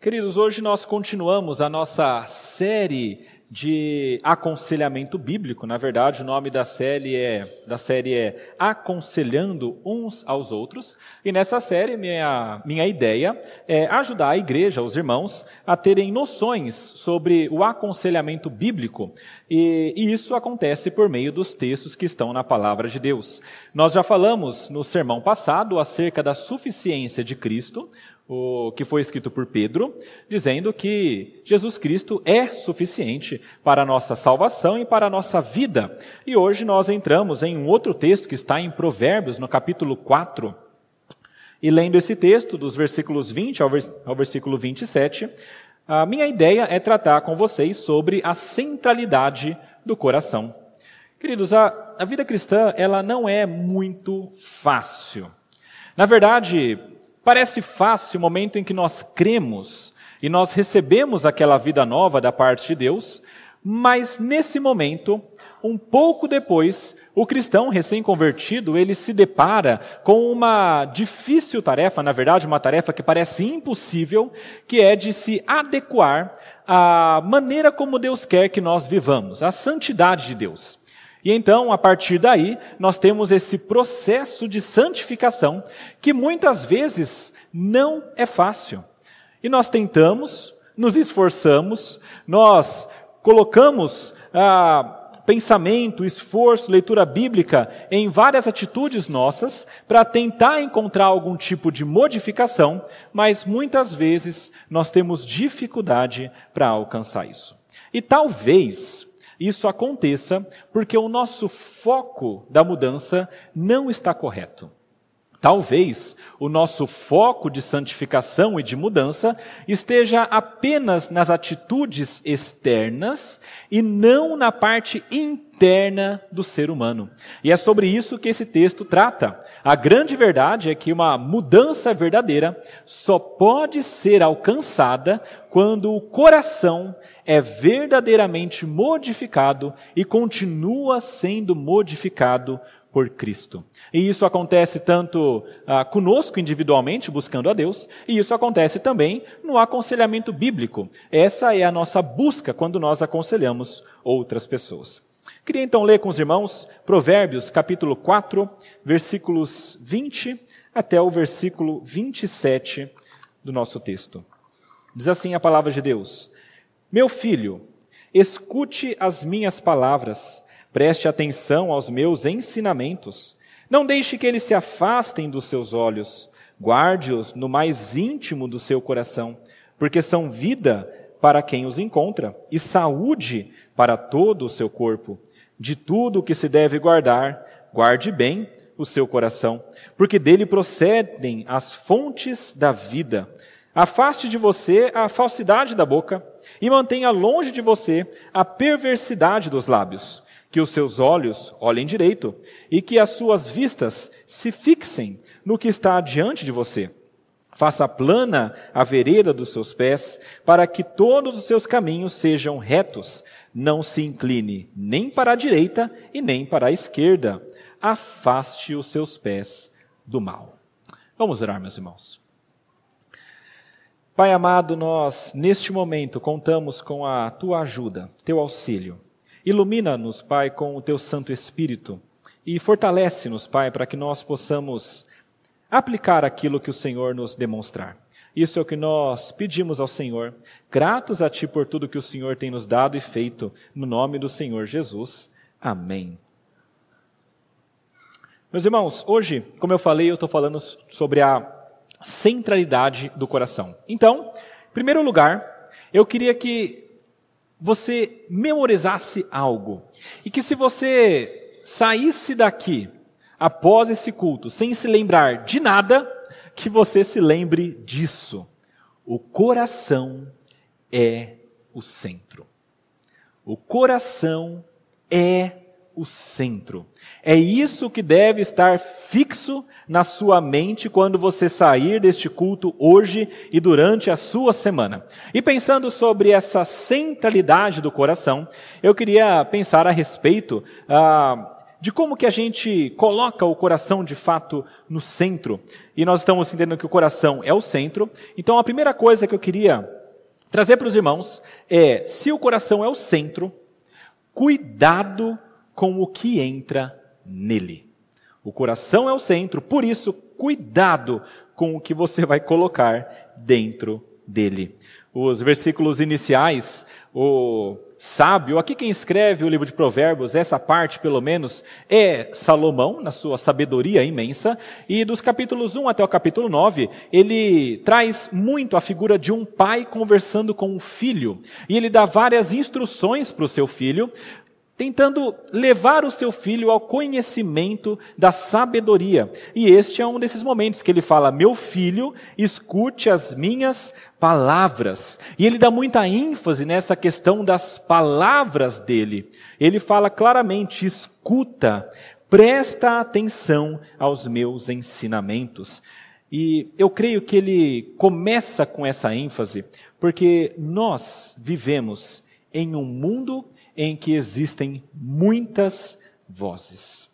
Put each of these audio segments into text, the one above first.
Queridos, hoje nós continuamos a nossa série de aconselhamento bíblico. Na verdade, o nome da série é, da série é Aconselhando uns aos outros. E nessa série, minha, minha ideia é ajudar a igreja, os irmãos, a terem noções sobre o aconselhamento bíblico. E, e isso acontece por meio dos textos que estão na palavra de Deus. Nós já falamos no sermão passado acerca da suficiência de Cristo, o que foi escrito por Pedro, dizendo que Jesus Cristo é suficiente para a nossa salvação e para a nossa vida. E hoje nós entramos em um outro texto que está em Provérbios, no capítulo 4. E lendo esse texto, dos versículos 20 ao, versículo 27, a minha ideia é tratar com vocês sobre a centralidade do coração. Queridos, a, a vida cristã ela não é muito fácil. Na verdade, Parece fácil o momento em que nós cremos e nós recebemos aquela vida nova da parte de Deus, mas nesse momento, um pouco depois, o cristão recém-convertido, ele se depara com uma difícil tarefa, na verdade, uma tarefa que parece impossível, que é de se adequar à maneira como Deus quer que nós vivamos, à santidade de Deus. E então, a partir daí, nós temos esse processo de santificação que muitas vezes não é fácil. E nós tentamos, nos esforçamos, nós colocamos ah, pensamento, esforço, leitura bíblica em várias atitudes nossas para tentar encontrar algum tipo de modificação, mas muitas vezes nós temos dificuldade para alcançar isso. E talvez isso aconteça porque o nosso foco da mudança não está correto. Talvez o nosso foco de santificação e de mudança esteja apenas nas atitudes externas e não na parte interna do ser humano. E é sobre isso que esse texto trata. A grande verdade é que uma mudança verdadeira só pode ser alcançada quando o coração é verdadeiramente modificado e continua sendo modificado por Cristo. E isso acontece tanto ah, conosco individualmente, buscando a Deus, e isso acontece também no aconselhamento bíblico. Essa é a nossa busca quando nós aconselhamos outras pessoas. Queria então ler com os irmãos Provérbios, capítulo 4, versículos 20 até o versículo 27 do nosso texto. Diz assim a palavra de Deus: meu filho, escute as minhas palavras, preste atenção aos meus ensinamentos. Não deixe que eles se afastem dos seus olhos, guarde-os no mais íntimo do seu coração, porque são vida para quem os encontra e saúde para todo o seu corpo. De tudo o que se deve guardar, guarde bem o seu coração, porque dele procedem as fontes da vida. Afaste de você a falsidade da boca e mantenha longe de você a perversidade dos lábios. Que os seus olhos olhem direito e que as suas vistas se fixem no que está diante de você. Faça plana a vereda dos seus pés, para que todos os seus caminhos sejam retos. Não se incline nem para a direita e nem para a esquerda. Afaste os seus pés do mal. Vamos orar, meus irmãos. Pai amado, nós neste momento contamos com a tua ajuda, teu auxílio. Ilumina-nos, Pai, com o teu Santo Espírito e fortalece-nos, Pai, para que nós possamos aplicar aquilo que o Senhor nos demonstrar. Isso é o que nós pedimos ao Senhor, gratos a Ti por tudo que o Senhor tem nos dado e feito, no nome do Senhor Jesus. Amém. Meus irmãos, hoje, como eu falei, eu estou falando sobre a centralidade do coração. Então, em primeiro lugar, eu queria que você memorizasse algo e que se você saísse daqui após esse culto sem se lembrar de nada, que você se lembre disso. O coração é o centro. O coração é o centro. É isso que deve estar fixo na sua mente quando você sair deste culto hoje e durante a sua semana. E pensando sobre essa centralidade do coração, eu queria pensar a respeito ah, de como que a gente coloca o coração de fato no centro. E nós estamos entendendo que o coração é o centro. Então a primeira coisa que eu queria trazer para os irmãos é: se o coração é o centro, cuidado com o que entra nele. O coração é o centro, por isso, cuidado com o que você vai colocar dentro dele. Os versículos iniciais, o sábio, aqui quem escreve o livro de Provérbios, essa parte pelo menos, é Salomão, na sua sabedoria imensa, e dos capítulos 1 até o capítulo 9, ele traz muito a figura de um pai conversando com um filho, e ele dá várias instruções para o seu filho, tentando levar o seu filho ao conhecimento da sabedoria. E este é um desses momentos que ele fala: Meu filho, escute as minhas palavras. E ele dá muita ênfase nessa questão das palavras dele. Ele fala claramente: escuta, presta atenção aos meus ensinamentos. E eu creio que ele começa com essa ênfase, porque nós vivemos em um mundo em que existem muitas vozes.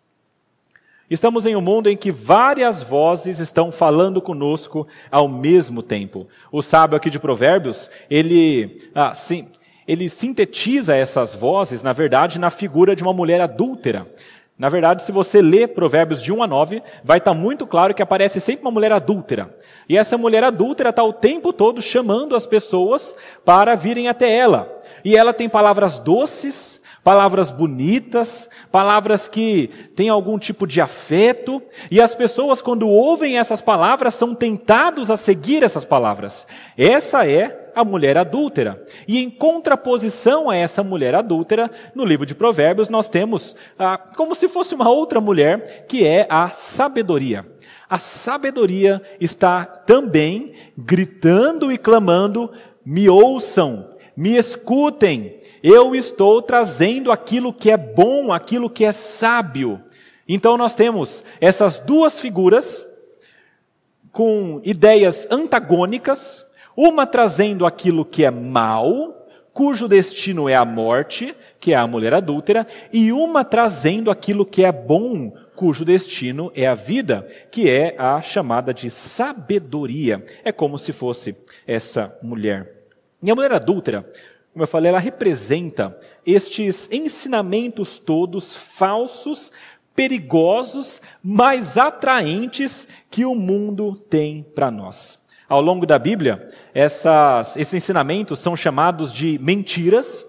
Estamos em um mundo em que várias vozes estão falando conosco ao mesmo tempo. O sábio aqui de Provérbios, ele, ah, sim, ele sintetiza essas vozes, na verdade, na figura de uma mulher adúltera. Na verdade, se você lê Provérbios de 1 a 9, vai estar muito claro que aparece sempre uma mulher adúltera. E essa mulher adúltera está o tempo todo chamando as pessoas para virem até ela. E ela tem palavras doces, palavras bonitas, palavras que têm algum tipo de afeto, e as pessoas, quando ouvem essas palavras, são tentados a seguir essas palavras. Essa é a mulher adúltera. E em contraposição a essa mulher adúltera, no livro de Provérbios, nós temos ah, como se fosse uma outra mulher, que é a sabedoria. A sabedoria está também gritando e clamando: me ouçam, me escutem, eu estou trazendo aquilo que é bom, aquilo que é sábio. Então nós temos essas duas figuras com ideias antagônicas, uma trazendo aquilo que é mal, cujo destino é a morte, que é a mulher adúltera, e uma trazendo aquilo que é bom, cujo destino é a vida, que é a chamada de sabedoria. É como se fosse essa mulher. E a mulher adúltera, como eu falei, ela representa estes ensinamentos todos falsos, perigosos, mas atraentes que o mundo tem para nós. Ao longo da Bíblia, essas, esses ensinamentos são chamados de mentiras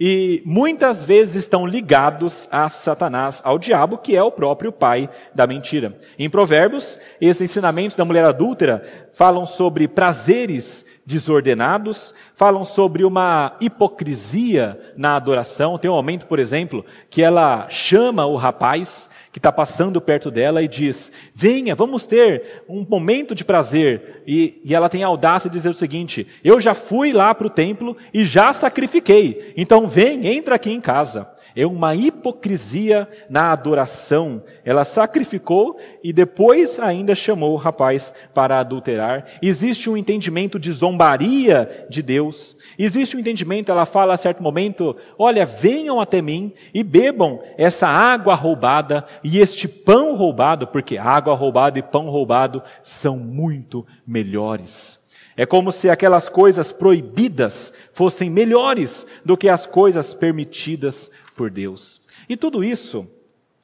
e muitas vezes estão ligados a Satanás, ao diabo, que é o próprio pai da mentira. Em Provérbios, esses ensinamentos da mulher adúltera falam sobre prazeres desordenados, falam sobre uma hipocrisia na adoração. Tem um momento, por exemplo, que ela chama o rapaz que está passando perto dela e diz: Venha, vamos ter um momento de prazer. E, e ela tem a audácia de dizer o seguinte: Eu já fui lá para o templo e já sacrifiquei, então vem, entra aqui em casa é uma hipocrisia na adoração. Ela sacrificou e depois ainda chamou o rapaz para adulterar. Existe um entendimento de zombaria de Deus. Existe um entendimento, ela fala a certo momento: olha, venham até mim e bebam essa água roubada e este pão roubado, porque água roubada e pão roubado são muito melhores. É como se aquelas coisas proibidas fossem melhores do que as coisas permitidas por Deus. E tudo isso,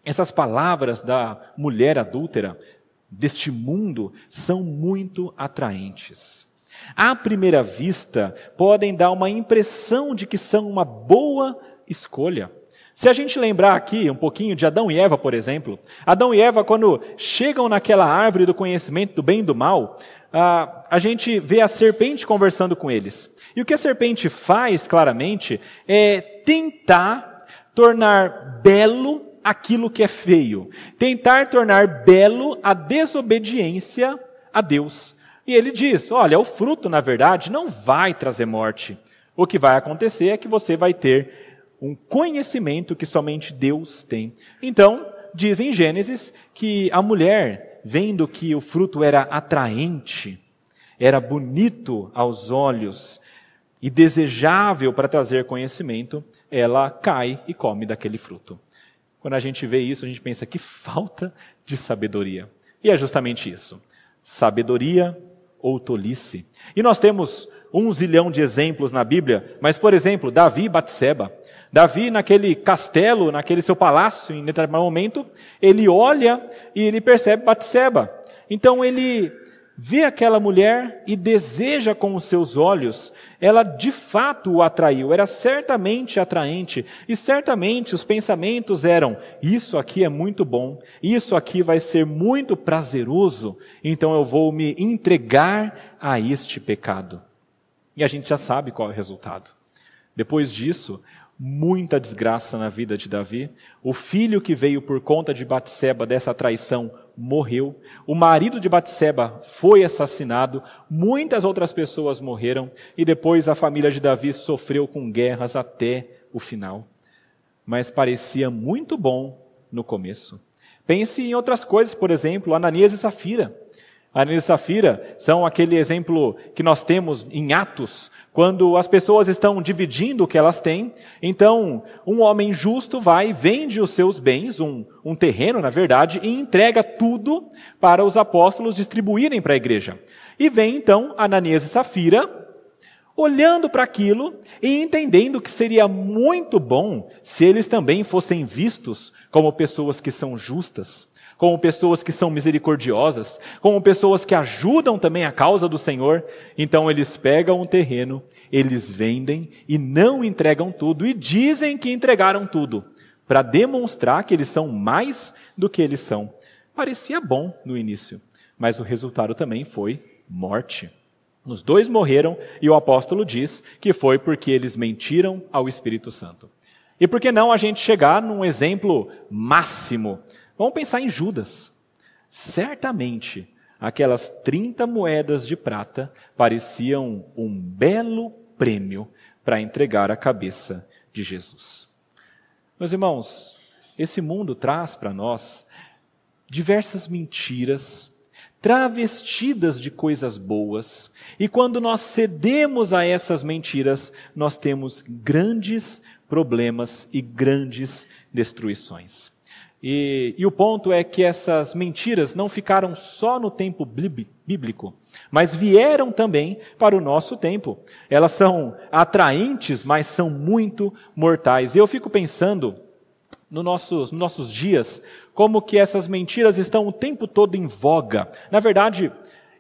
essas palavras da mulher adúltera, deste mundo, são muito atraentes. À primeira vista, podem dar uma impressão de que são uma boa escolha. Se a gente lembrar aqui um pouquinho de Adão e Eva, por exemplo, Adão e Eva, quando chegam naquela árvore do conhecimento do bem e do mal, a gente vê a serpente conversando com eles. E o que a serpente faz, claramente, é tentar tornar belo aquilo que é feio, tentar tornar belo a desobediência a Deus. E ele diz: olha, o fruto, na verdade, não vai trazer morte. O que vai acontecer é que você vai ter um conhecimento que somente Deus tem. Então, diz em Gênesis que a mulher, vendo que o fruto era atraente, era bonito aos olhos e desejável para trazer conhecimento, ela cai e come daquele fruto. Quando a gente vê isso, a gente pensa que falta de sabedoria. E é justamente isso: sabedoria ou tolice. E nós temos um zilhão de exemplos na Bíblia, mas, por exemplo, Davi e Batseba. Davi, naquele castelo, naquele seu palácio, em determinado momento, ele olha e ele percebe Batseba. Então ele vê aquela mulher e deseja com os seus olhos, ela de fato o atraiu, era certamente atraente, e certamente os pensamentos eram: isso aqui é muito bom, isso aqui vai ser muito prazeroso, então eu vou me entregar a este pecado. E a gente já sabe qual é o resultado. Depois disso, muita desgraça na vida de Davi. O filho que veio por conta de Batseba dessa traição morreu. O marido de Batseba foi assassinado. Muitas outras pessoas morreram e depois a família de Davi sofreu com guerras até o final. Mas parecia muito bom no começo. Pense em outras coisas, por exemplo, Ananias e Safira. Ananias e Safira são aquele exemplo que nós temos em Atos, quando as pessoas estão dividindo o que elas têm. Então, um homem justo vai, vende os seus bens, um, um terreno, na verdade, e entrega tudo para os apóstolos distribuírem para a igreja. E vem então Ananias e Safira, olhando para aquilo e entendendo que seria muito bom se eles também fossem vistos como pessoas que são justas como pessoas que são misericordiosas, como pessoas que ajudam também a causa do Senhor. Então eles pegam um terreno, eles vendem e não entregam tudo e dizem que entregaram tudo, para demonstrar que eles são mais do que eles são. Parecia bom no início, mas o resultado também foi morte. Os dois morreram e o apóstolo diz que foi porque eles mentiram ao Espírito Santo. E por que não a gente chegar num exemplo máximo Vamos pensar em Judas. Certamente, aquelas 30 moedas de prata pareciam um belo prêmio para entregar a cabeça de Jesus. Meus irmãos, esse mundo traz para nós diversas mentiras, travestidas de coisas boas, e quando nós cedemos a essas mentiras, nós temos grandes problemas e grandes destruições. E, e, o ponto é que essas mentiras não ficaram só no tempo bíblico, mas vieram também para o nosso tempo. Elas são atraentes, mas são muito mortais. E eu fico pensando no nossos, nos nossos dias, como que essas mentiras estão o tempo todo em voga. Na verdade,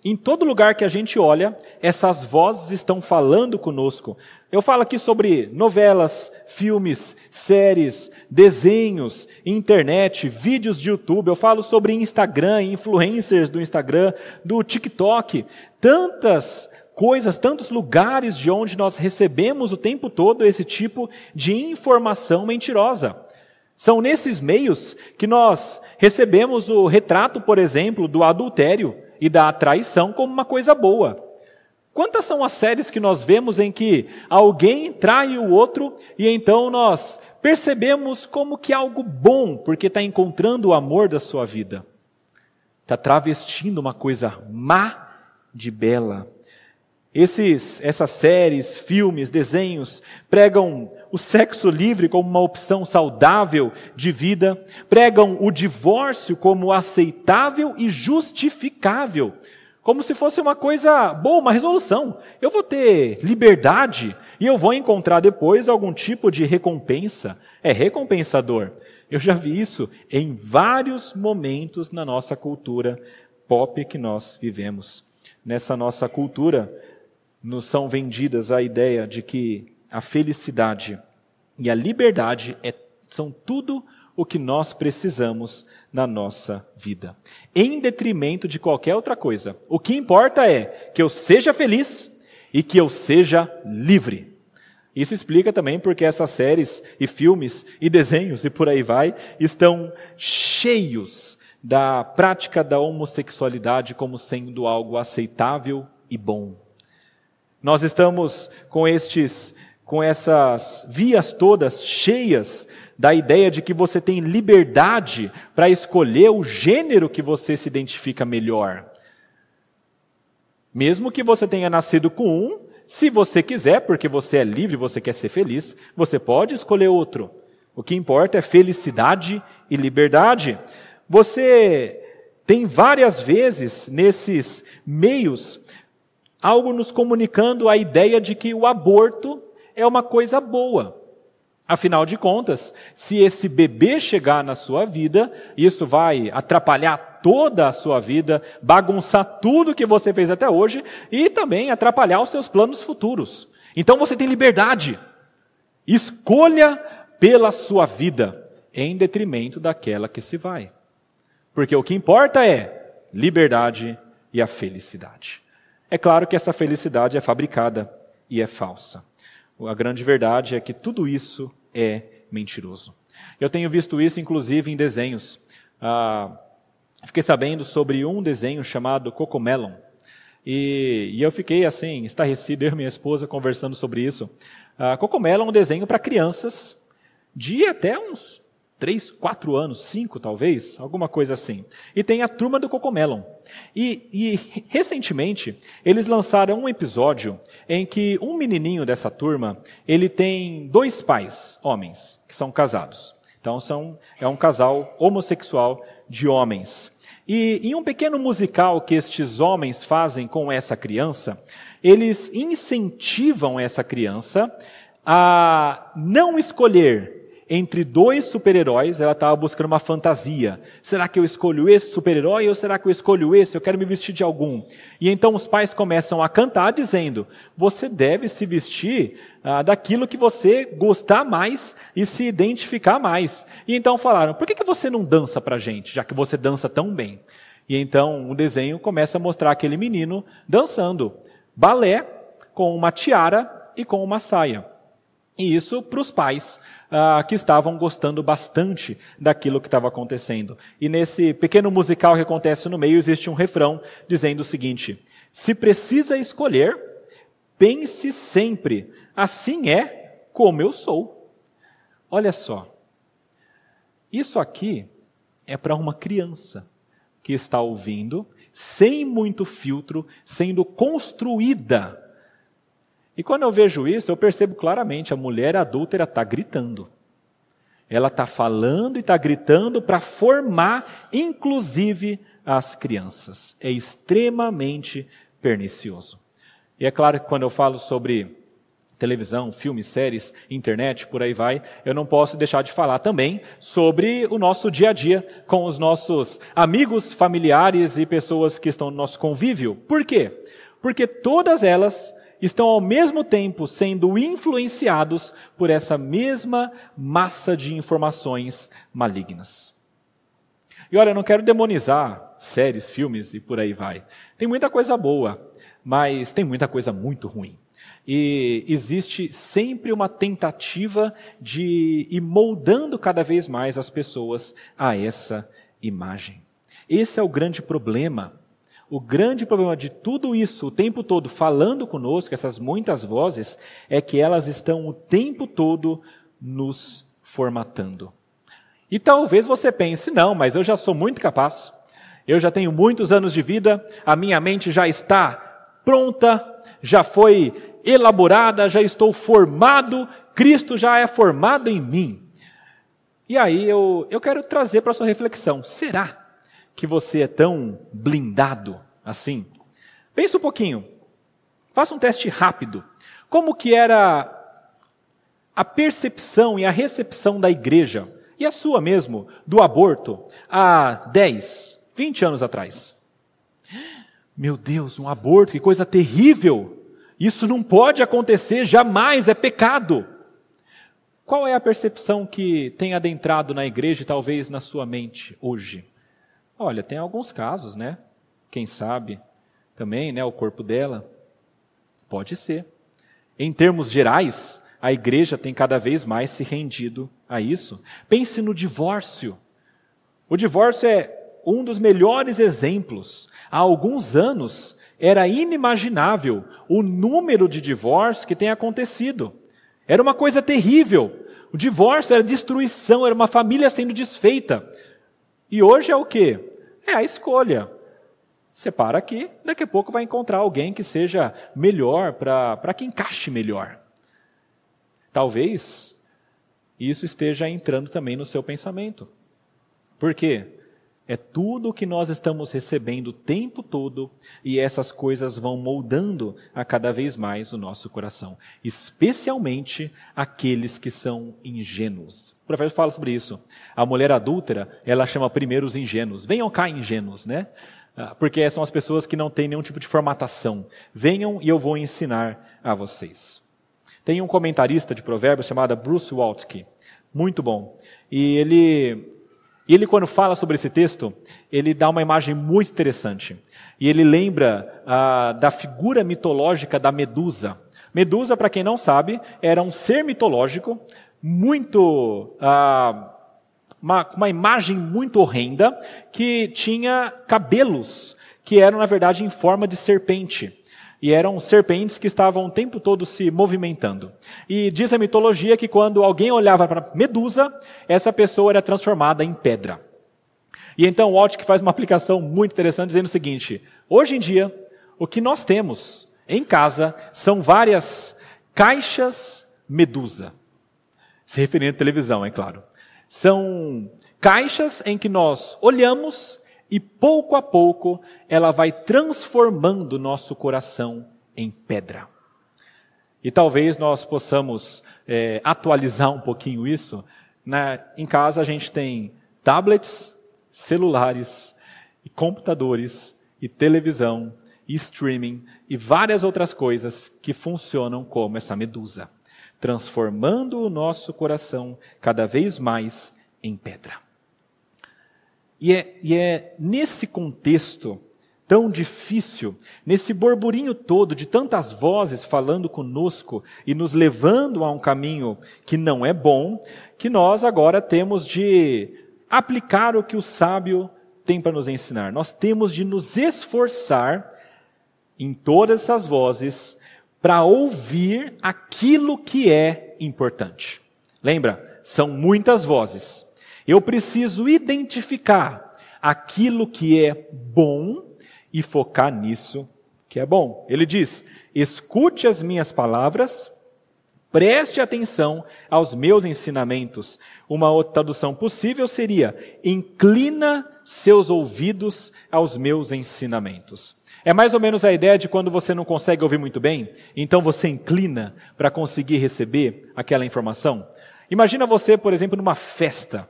em todo lugar que a gente olha, essas vozes estão falando conosco. Eu falo aqui sobre novelas, filmes, séries, desenhos, internet, vídeos de YouTube. Eu falo sobre Instagram, influencers do Instagram, do TikTok. Tantas coisas, tantos lugares de onde nós recebemos o tempo todo esse tipo de informação mentirosa. São nesses meios que nós recebemos o retrato, por exemplo, do adultério e da traição como uma coisa boa. Quantas são as séries que nós vemos em que alguém trai o outro e então nós percebemos como que é algo bom, porque está encontrando o amor da sua vida? Está travestindo uma coisa má de bela. Esses, essas séries, filmes, desenhos pregam o sexo livre como uma opção saudável de vida, pregam o divórcio como aceitável e justificável, como se fosse uma coisa boa, uma resolução. Eu vou ter liberdade e eu vou encontrar depois algum tipo de recompensa. É recompensador. Eu já vi isso em vários momentos na nossa cultura pop que nós vivemos. Nessa nossa cultura, nos são vendidas a ideia de que a felicidade e a liberdade é, são tudo o que nós precisamos na nossa vida, em detrimento de qualquer outra coisa. O que importa é que eu seja feliz e que eu seja livre. Isso explica também porque essas séries e filmes e desenhos e por aí vai estão cheios da prática da homossexualidade como sendo algo aceitável e bom. Nós estamos com estes com essas vias todas cheias da ideia de que você tem liberdade para escolher o gênero que você se identifica melhor. Mesmo que você tenha nascido com um, se você quiser, porque você é livre, você quer ser feliz, você pode escolher outro. O que importa é felicidade e liberdade. Você tem várias vezes nesses meios algo nos comunicando a ideia de que o aborto é uma coisa boa. Afinal de contas, se esse bebê chegar na sua vida, isso vai atrapalhar toda a sua vida, bagunçar tudo que você fez até hoje e também atrapalhar os seus planos futuros. Então você tem liberdade. Escolha pela sua vida em detrimento daquela que se vai. Porque o que importa é liberdade e a felicidade. É claro que essa felicidade é fabricada e é falsa. A grande verdade é que tudo isso é mentiroso. Eu tenho visto isso, inclusive, em desenhos. Ah, fiquei sabendo sobre um desenho chamado Cocomelon. E, e eu fiquei assim, estarrecido, eu e minha esposa conversando sobre isso. Uh, Cocomelon é um desenho para crianças de até uns 3, 4 anos, 5 talvez, alguma coisa assim. E tem a turma do Cocomelon. E, e recentemente eles lançaram um episódio em que um menininho dessa turma, ele tem dois pais, homens, que são casados. Então são, é um casal homossexual de homens. E em um pequeno musical que estes homens fazem com essa criança, eles incentivam essa criança a não escolher entre dois super-heróis, ela estava buscando uma fantasia. Será que eu escolho esse super-herói ou será que eu escolho esse? Eu quero me vestir de algum. E então os pais começam a cantar dizendo: você deve se vestir ah, daquilo que você gostar mais e se identificar mais. E então falaram: por que, que você não dança para gente, já que você dança tão bem? E então o desenho começa a mostrar aquele menino dançando balé com uma tiara e com uma saia. E isso para os pais ah, que estavam gostando bastante daquilo que estava acontecendo. E nesse pequeno musical que acontece no meio, existe um refrão dizendo o seguinte: Se precisa escolher, pense sempre, assim é como eu sou. Olha só, isso aqui é para uma criança que está ouvindo, sem muito filtro, sendo construída e quando eu vejo isso, eu percebo claramente a mulher adúltera está gritando. Ela está falando e está gritando para formar, inclusive, as crianças. É extremamente pernicioso. E é claro que quando eu falo sobre televisão, filmes, séries, internet, por aí vai, eu não posso deixar de falar também sobre o nosso dia a dia com os nossos amigos, familiares e pessoas que estão no nosso convívio. Por quê? Porque todas elas estão ao mesmo tempo sendo influenciados por essa mesma massa de informações malignas. E olha, eu não quero demonizar séries, filmes e por aí vai. Tem muita coisa boa, mas tem muita coisa muito ruim. E existe sempre uma tentativa de ir moldando cada vez mais as pessoas a essa imagem. Esse é o grande problema o grande problema de tudo isso, o tempo todo falando conosco, essas muitas vozes, é que elas estão o tempo todo nos formatando. E talvez você pense, não, mas eu já sou muito capaz, eu já tenho muitos anos de vida, a minha mente já está pronta, já foi elaborada, já estou formado, Cristo já é formado em mim. E aí eu, eu quero trazer para a sua reflexão: será que você é tão blindado assim? Pense um pouquinho. Faça um teste rápido. Como que era a percepção e a recepção da igreja, e a sua mesmo, do aborto, há 10, 20 anos atrás? Meu Deus, um aborto, que coisa terrível! Isso não pode acontecer jamais, é pecado. Qual é a percepção que tem adentrado na igreja e talvez na sua mente hoje? Olha, tem alguns casos, né? Quem sabe também, né? O corpo dela. Pode ser. Em termos gerais, a igreja tem cada vez mais se rendido a isso. Pense no divórcio. O divórcio é um dos melhores exemplos. Há alguns anos era inimaginável o número de divórcios que tem acontecido. Era uma coisa terrível. O divórcio era destruição, era uma família sendo desfeita. E hoje é o que? É a escolha. Separa aqui, daqui a pouco vai encontrar alguém que seja melhor, para que encaixe melhor. Talvez isso esteja entrando também no seu pensamento. Por quê? É tudo o que nós estamos recebendo o tempo todo e essas coisas vão moldando a cada vez mais o nosso coração, especialmente aqueles que são ingênuos. O profeta fala sobre isso. A mulher adúltera, ela chama primeiro os ingênuos. Venham cá, ingênuos, né? Ah, porque são as pessoas que não têm nenhum tipo de formatação. Venham e eu vou ensinar a vocês. Tem um comentarista de provérbios chamado Bruce Waltke, muito bom. E ele e ele, quando fala sobre esse texto, ele dá uma imagem muito interessante. E ele lembra ah, da figura mitológica da Medusa. Medusa, para quem não sabe, era um ser mitológico, muito. Ah, uma, uma imagem muito horrenda, que tinha cabelos, que eram, na verdade, em forma de serpente e eram serpentes que estavam o tempo todo se movimentando. E diz a mitologia que quando alguém olhava para Medusa, essa pessoa era transformada em pedra. E então Walt que faz uma aplicação muito interessante dizendo o seguinte: hoje em dia, o que nós temos em casa são várias caixas Medusa. Se referindo à televisão, é claro. São caixas em que nós olhamos e pouco a pouco ela vai transformando nosso coração em pedra. E talvez nós possamos é, atualizar um pouquinho isso. Na, em casa a gente tem tablets, celulares, e computadores, e televisão, e streaming, e várias outras coisas que funcionam como essa medusa, transformando o nosso coração cada vez mais em pedra. E é, e é nesse contexto tão difícil, nesse burburinho todo de tantas vozes falando conosco e nos levando a um caminho que não é bom, que nós agora temos de aplicar o que o sábio tem para nos ensinar. Nós temos de nos esforçar em todas essas vozes para ouvir aquilo que é importante. Lembra? São muitas vozes. Eu preciso identificar aquilo que é bom e focar nisso que é bom. Ele diz: escute as minhas palavras, preste atenção aos meus ensinamentos. Uma outra tradução possível seria: inclina seus ouvidos aos meus ensinamentos. É mais ou menos a ideia de quando você não consegue ouvir muito bem, então você inclina para conseguir receber aquela informação. Imagina você, por exemplo, numa festa.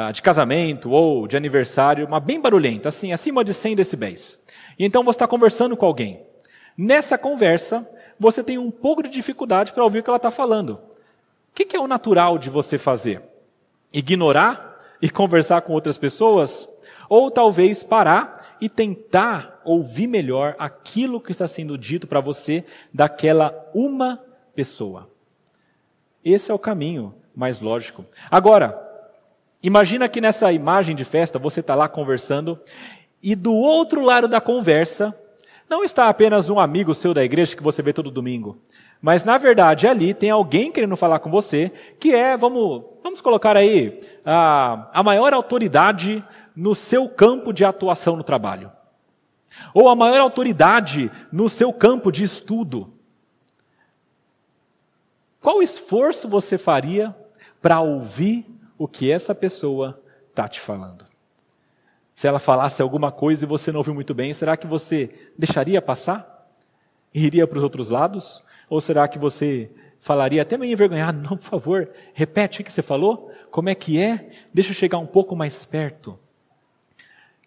Ah, de casamento ou de aniversário, uma bem barulhenta, assim, acima de 100 decibéis. E então você está conversando com alguém. Nessa conversa, você tem um pouco de dificuldade para ouvir o que ela está falando. O que é o natural de você fazer? Ignorar e conversar com outras pessoas? Ou talvez parar e tentar ouvir melhor aquilo que está sendo dito para você daquela uma pessoa. Esse é o caminho mais lógico. Agora, Imagina que nessa imagem de festa você está lá conversando e do outro lado da conversa não está apenas um amigo seu da igreja que você vê todo domingo, mas na verdade ali tem alguém querendo falar com você que é, vamos, vamos colocar aí, a, a maior autoridade no seu campo de atuação no trabalho, ou a maior autoridade no seu campo de estudo. Qual esforço você faria para ouvir o que essa pessoa está te falando. Se ela falasse alguma coisa e você não ouviu muito bem, será que você deixaria passar? Iria para os outros lados? Ou será que você falaria até meio envergonhado, não, por favor, repete o que você falou? Como é que é? Deixa eu chegar um pouco mais perto.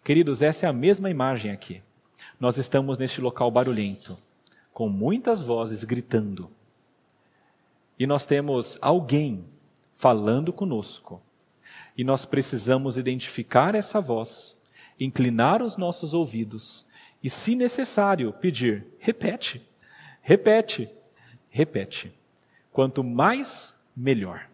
Queridos, essa é a mesma imagem aqui. Nós estamos neste local barulhento, com muitas vozes gritando. E nós temos alguém falando conosco. E nós precisamos identificar essa voz, inclinar os nossos ouvidos e, se necessário, pedir: repete, repete, repete. Quanto mais, melhor.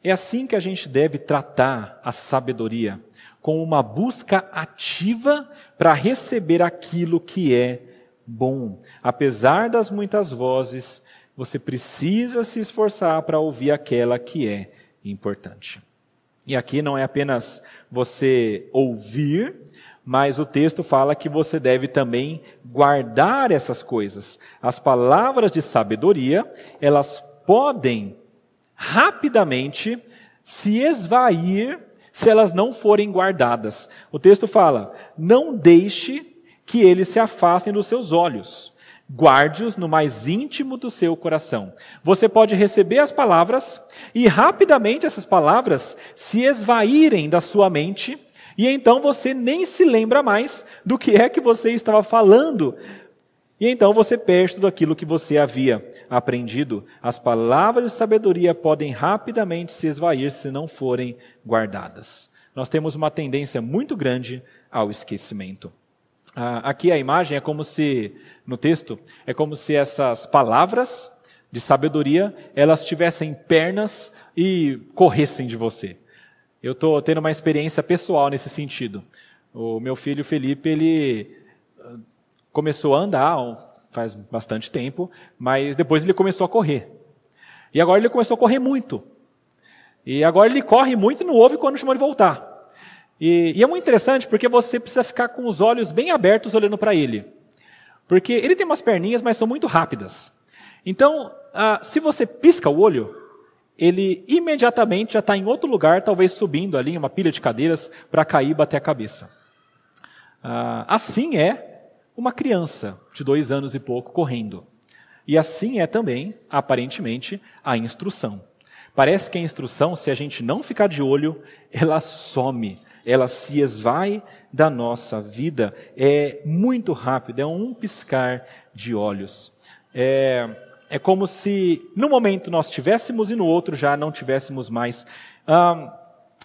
É assim que a gente deve tratar a sabedoria, com uma busca ativa para receber aquilo que é bom. Apesar das muitas vozes, você precisa se esforçar para ouvir aquela que é importante. E aqui não é apenas você ouvir, mas o texto fala que você deve também guardar essas coisas. As palavras de sabedoria, elas podem rapidamente se esvair se elas não forem guardadas. O texto fala: não deixe que eles se afastem dos seus olhos. Guarde-os no mais íntimo do seu coração. Você pode receber as palavras e rapidamente essas palavras se esvaírem da sua mente, e então você nem se lembra mais do que é que você estava falando. E então você perde tudo aquilo que você havia aprendido. As palavras de sabedoria podem rapidamente se esvair se não forem guardadas. Nós temos uma tendência muito grande ao esquecimento. Ah, aqui a imagem é como se, no texto, é como se essas palavras de sabedoria, elas tivessem pernas e corressem de você. Eu estou tendo uma experiência pessoal nesse sentido. O meu filho Felipe, ele ah, começou a andar faz bastante tempo, mas depois ele começou a correr. E agora ele começou a correr muito. E agora ele corre muito e não ouve quando chamou de voltar. E, e, é muito interessante porque você precisa ficar com os olhos bem abertos olhando para ele. Porque ele tem umas perninhas, mas são muito rápidas. Então, ah, se você pisca o olho, ele imediatamente já está em outro lugar, talvez subindo ali, uma pilha de cadeiras, para cair e bater a cabeça. Ah, assim é uma criança de dois anos e pouco correndo. E assim é também, aparentemente, a instrução. Parece que a instrução, se a gente não ficar de olho, ela some ela se esvai da nossa vida. É muito rápido, é um piscar de olhos. É, é como se no momento nós tivéssemos e no outro já não tivéssemos mais.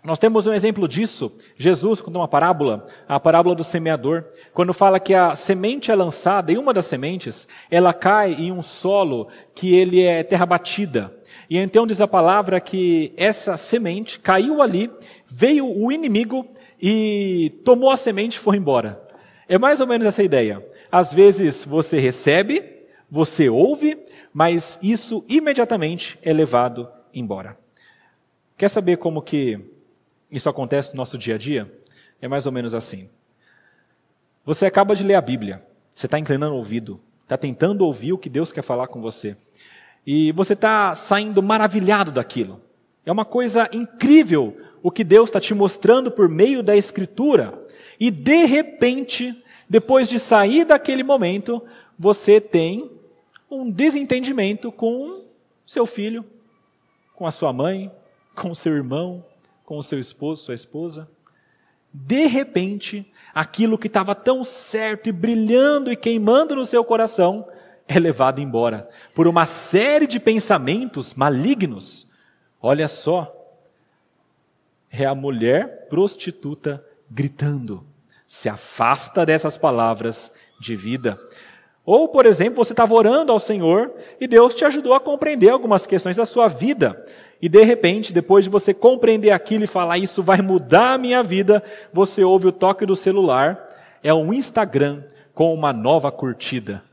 Nós temos um exemplo disso. Jesus conta uma parábola, a parábola do semeador, quando fala que a semente é lançada, e uma das sementes, ela cai em um solo que ele é terra batida. E então diz a palavra que essa semente caiu ali, veio o inimigo e tomou a semente e foi embora. É mais ou menos essa ideia. Às vezes você recebe, você ouve, mas isso imediatamente é levado embora. Quer saber como que isso acontece no nosso dia a dia? É mais ou menos assim. Você acaba de ler a Bíblia, você está inclinando o ouvido, está tentando ouvir o que Deus quer falar com você. E você está saindo maravilhado daquilo. É uma coisa incrível o que Deus está te mostrando por meio da Escritura. E de repente, depois de sair daquele momento, você tem um desentendimento com seu filho, com a sua mãe, com seu irmão, com o seu esposo, sua esposa. De repente, aquilo que estava tão certo e brilhando e queimando no seu coração é levado embora por uma série de pensamentos malignos. Olha só, é a mulher prostituta gritando: se afasta dessas palavras de vida. Ou, por exemplo, você estava orando ao Senhor e Deus te ajudou a compreender algumas questões da sua vida. E de repente, depois de você compreender aquilo e falar, isso vai mudar a minha vida, você ouve o toque do celular, é um Instagram com uma nova curtida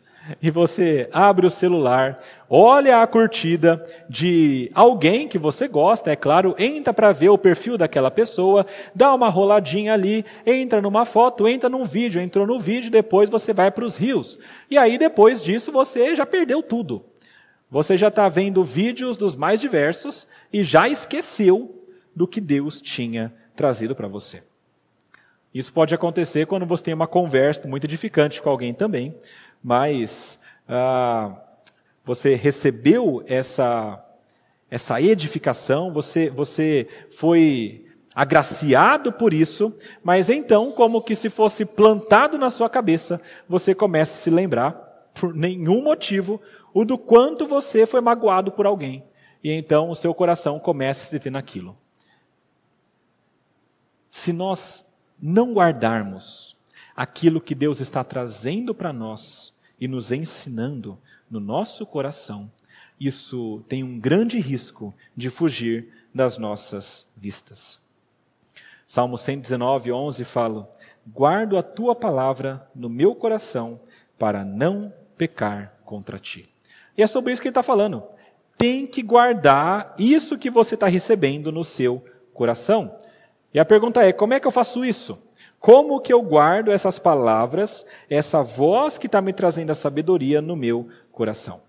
e você abre o celular, olha a curtida de alguém que você gosta, é claro, entra para ver o perfil daquela pessoa, dá uma roladinha ali, entra numa foto, entra num vídeo, entrou no vídeo, depois você vai para os rios. E aí depois disso você já perdeu tudo. Você já está vendo vídeos dos mais diversos e já esqueceu do que Deus tinha trazido para você. Isso pode acontecer quando você tem uma conversa muito edificante com alguém também, mas ah, você recebeu essa, essa edificação, você, você foi agraciado por isso, mas então, como que se fosse plantado na sua cabeça, você começa a se lembrar, por nenhum motivo, o do quanto você foi magoado por alguém. E então o seu coração começa a se deter naquilo. Se nós não guardarmos aquilo que Deus está trazendo para nós, e nos ensinando no nosso coração, isso tem um grande risco de fugir das nossas vistas. Salmo 119, 11 fala: Guardo a tua palavra no meu coração para não pecar contra ti. E é sobre isso que ele está falando. Tem que guardar isso que você está recebendo no seu coração. E a pergunta é: como é que eu faço isso? Como que eu guardo essas palavras, essa voz que está me trazendo a sabedoria no meu coração?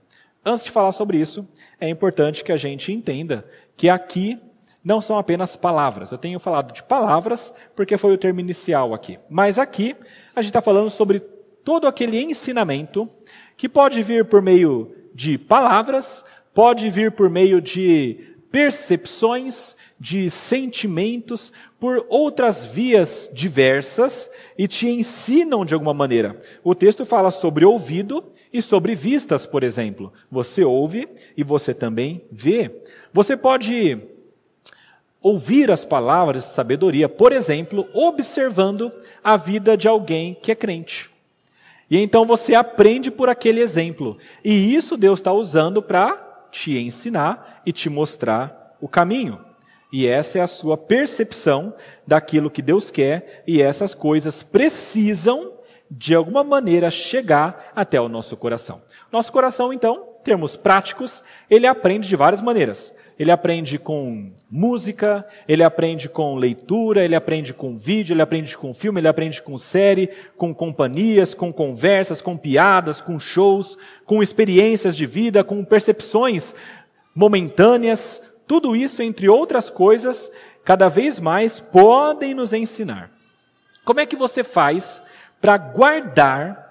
Antes de falar sobre isso, é importante que a gente entenda que aqui não são apenas palavras. Eu tenho falado de palavras porque foi o termo inicial aqui. Mas aqui a gente está falando sobre todo aquele ensinamento que pode vir por meio de palavras, pode vir por meio de percepções, de sentimentos, por outras vias diversas e te ensinam de alguma maneira. O texto fala sobre ouvido e sobre vistas, por exemplo. Você ouve e você também vê. Você pode ouvir as palavras de sabedoria, por exemplo, observando a vida de alguém que é crente. E então você aprende por aquele exemplo. E isso Deus está usando para te ensinar e te mostrar o caminho. E essa é a sua percepção daquilo que Deus quer, e essas coisas precisam, de alguma maneira, chegar até o nosso coração. Nosso coração, então, termos práticos, ele aprende de várias maneiras. Ele aprende com música, ele aprende com leitura, ele aprende com vídeo, ele aprende com filme, ele aprende com série, com companhias, com conversas, com piadas, com shows, com experiências de vida, com percepções momentâneas. Tudo isso, entre outras coisas, cada vez mais podem nos ensinar. Como é que você faz para guardar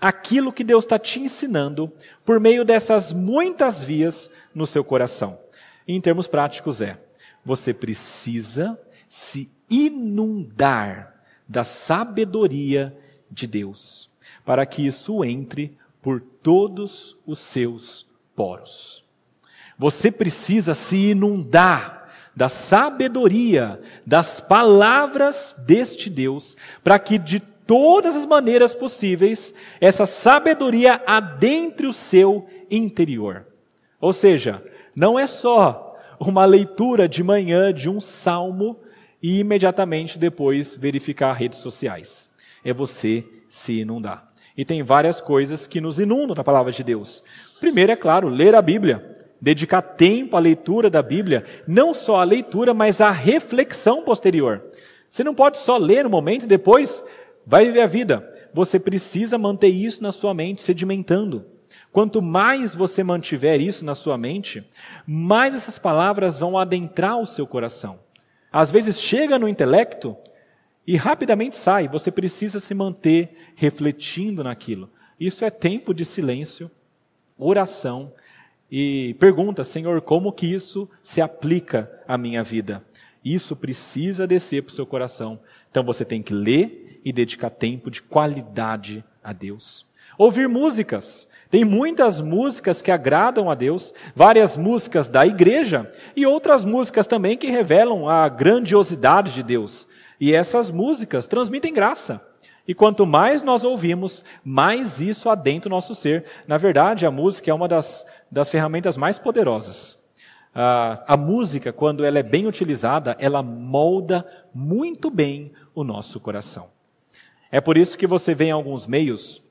aquilo que Deus está te ensinando por meio dessas muitas vias no seu coração? em termos práticos, é: você precisa se inundar da sabedoria de Deus, para que isso entre por todos os seus poros. Você precisa se inundar da sabedoria, das palavras deste Deus, para que de todas as maneiras possíveis essa sabedoria adentre o seu interior. Ou seja, não é só uma leitura de manhã de um salmo e imediatamente depois verificar redes sociais. É você se inundar. E tem várias coisas que nos inundam na palavra de Deus. Primeiro, é claro, ler a Bíblia. Dedicar tempo à leitura da Bíblia, não só à leitura, mas à reflexão posterior. Você não pode só ler no momento e depois vai viver a vida. Você precisa manter isso na sua mente, sedimentando. Quanto mais você mantiver isso na sua mente, mais essas palavras vão adentrar o seu coração. Às vezes chega no intelecto e rapidamente sai. Você precisa se manter refletindo naquilo. Isso é tempo de silêncio, oração e pergunta, Senhor, como que isso se aplica à minha vida? Isso precisa descer para o seu coração. Então você tem que ler e dedicar tempo de qualidade a Deus. Ouvir músicas. Tem muitas músicas que agradam a Deus, várias músicas da igreja e outras músicas também que revelam a grandiosidade de Deus. E essas músicas transmitem graça. E quanto mais nós ouvimos, mais isso adentra o nosso ser. Na verdade, a música é uma das, das ferramentas mais poderosas. A, música, quando ela é bem utilizada, ela molda muito bem o nosso coração. É por isso que você vê em alguns meios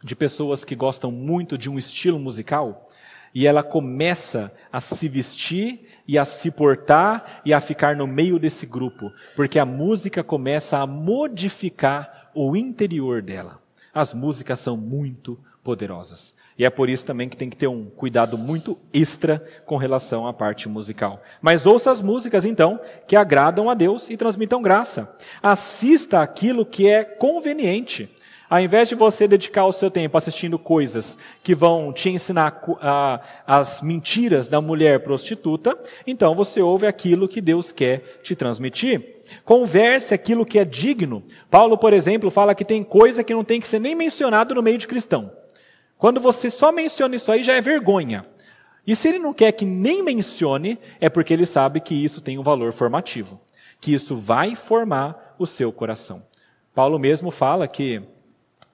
de pessoas que gostam muito de um estilo musical e ela começa a se vestir e a se portar e a ficar no meio desse grupo, porque a música começa a modificar o interior dela. As músicas são muito poderosas. E é por isso também que tem que ter um cuidado muito extra com relação à parte musical. Mas ouça as músicas, então, que agradam a Deus e transmitam graça. Assista aquilo que é conveniente. Ao invés de você dedicar o seu tempo assistindo coisas que vão te ensinar as mentiras da mulher prostituta, então você ouve aquilo que Deus quer te transmitir. Converse aquilo que é digno. Paulo, por exemplo, fala que tem coisa que não tem que ser nem mencionado no meio de cristão. Quando você só menciona isso aí, já é vergonha. E se ele não quer que nem mencione, é porque ele sabe que isso tem um valor formativo, que isso vai formar o seu coração. Paulo mesmo fala que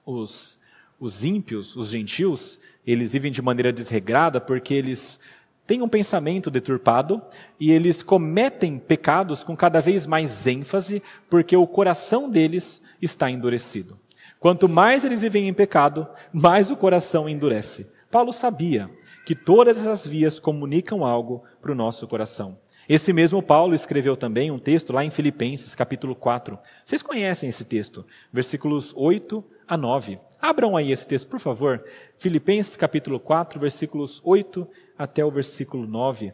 os, os ímpios, os gentios, eles vivem de maneira desregrada porque eles têm um pensamento deturpado e eles cometem pecados com cada vez mais ênfase porque o coração deles está endurecido. Quanto mais eles vivem em pecado, mais o coração endurece. Paulo sabia que todas essas vias comunicam algo para o nosso coração. Esse mesmo Paulo escreveu também um texto lá em Filipenses, capítulo 4. Vocês conhecem esse texto, versículos 8 a 9. Abram aí esse texto, por favor. Filipenses, capítulo 4, versículos 8 até o versículo 9.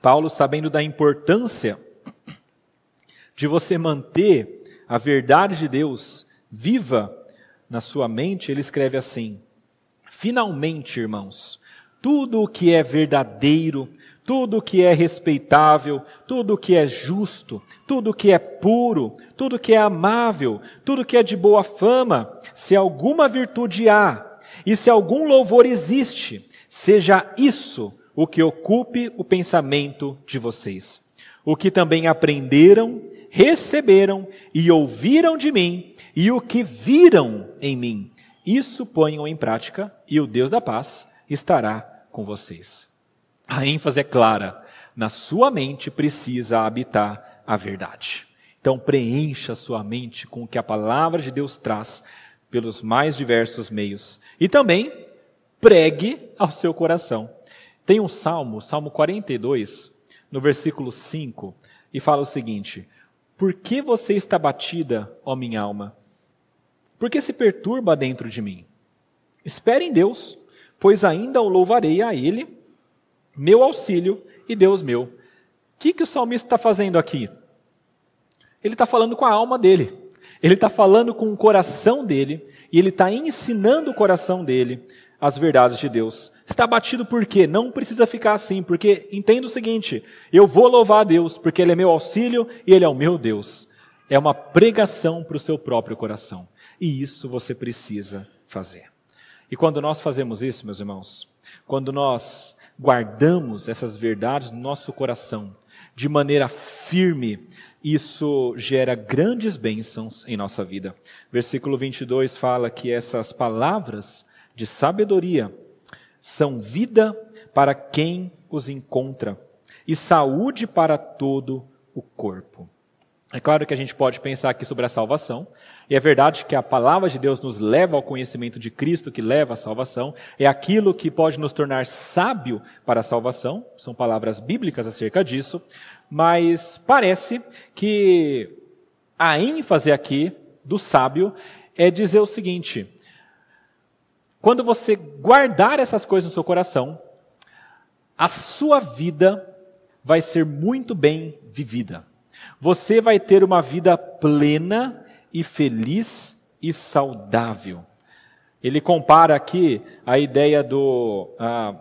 Paulo, sabendo da importância de você manter a verdade de Deus viva na sua mente, ele escreve assim: Finalmente, irmãos, tudo o que é verdadeiro, tudo o que é respeitável, tudo o que é justo, tudo o que é puro, tudo o que é amável, tudo o que é de boa fama, se alguma virtude há e se algum louvor existe, seja isso o que ocupe o pensamento de vocês. O que também aprenderam, receberam e ouviram de mim, e o que viram em mim, isso ponham em prática, e o Deus da paz estará com vocês. A ênfase é clara: na sua mente precisa habitar a verdade. Então, preencha sua mente com o que a palavra de Deus traz pelos mais diversos meios. E também pregue ao seu coração. Tem um salmo, Salmo 42, no versículo 5, e fala o seguinte: Por que você está batida, ó minha alma? Por que se perturba dentro de mim? Espere em Deus, pois ainda o louvarei a Ele, meu auxílio e Deus meu. O que, que o salmista está fazendo aqui? Ele está falando com a alma dele. Ele está falando com o coração dele e ele está ensinando o coração dele as verdades de Deus. Está batido por quê? Não precisa ficar assim, porque entenda o seguinte: eu vou louvar a Deus, porque Ele é meu auxílio e Ele é o meu Deus. É uma pregação para o seu próprio coração. E isso você precisa fazer. E quando nós fazemos isso, meus irmãos, quando nós guardamos essas verdades no nosso coração de maneira firme, isso gera grandes bênçãos em nossa vida. Versículo 22 fala que essas palavras de sabedoria são vida para quem os encontra e saúde para todo o corpo. É claro que a gente pode pensar aqui sobre a salvação, e é verdade que a palavra de Deus nos leva ao conhecimento de Cristo, que leva à salvação, é aquilo que pode nos tornar sábio para a salvação, são palavras bíblicas acerca disso, mas parece que a ênfase aqui do sábio é dizer o seguinte: quando você guardar essas coisas no seu coração, a sua vida vai ser muito bem vivida. Você vai ter uma vida plena e feliz e saudável. Ele compara aqui a ideia do, ah,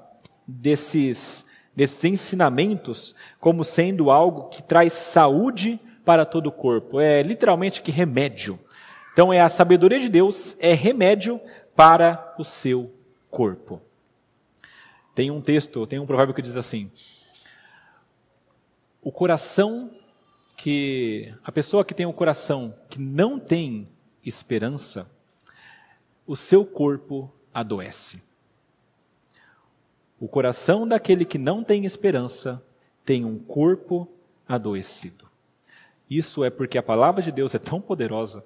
desses, desses ensinamentos como sendo algo que traz saúde para todo o corpo. É literalmente que remédio. Então, é a sabedoria de Deus, é remédio para o seu corpo. Tem um texto, tem um provérbio que diz assim: O coração que a pessoa que tem um coração que não tem esperança, o seu corpo adoece. O coração daquele que não tem esperança tem um corpo adoecido. Isso é porque a palavra de Deus é tão poderosa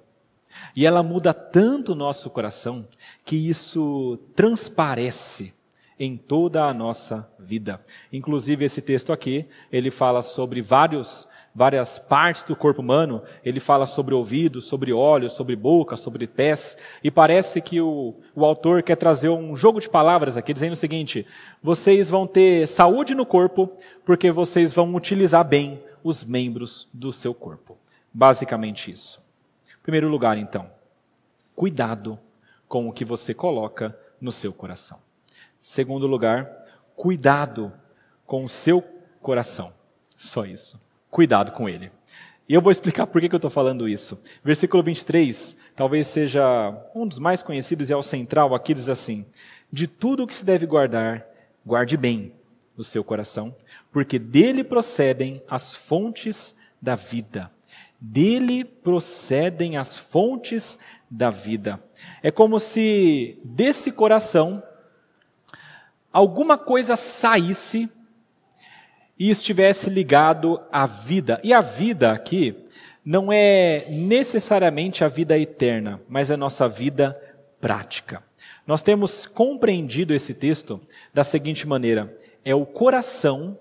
e ela muda tanto o nosso coração que isso transparece em toda a nossa vida. Inclusive esse texto aqui, ele fala sobre vários várias partes do corpo humano, ele fala sobre ouvidos, sobre olhos, sobre boca, sobre pés, e parece que o, o autor quer trazer um jogo de palavras aqui, dizendo o seguinte: vocês vão ter saúde no corpo, porque vocês vão utilizar bem os membros do seu corpo. Basicamente isso. Primeiro lugar, então, cuidado com o que você coloca no seu coração. Segundo lugar, cuidado com o seu coração. Só isso. Cuidado com ele. E eu vou explicar por que, eu estou falando isso. Versículo 23, talvez seja um dos mais conhecidos e é o central aqui, diz assim: De tudo o que se deve guardar, guarde bem o seu coração, porque dele procedem as fontes da vida dele procedem as fontes da vida. É como se desse coração alguma coisa saísse e estivesse ligado à vida. E a vida aqui não é necessariamente a vida eterna, mas a nossa vida prática. Nós temos compreendido esse texto da seguinte maneira: é o coração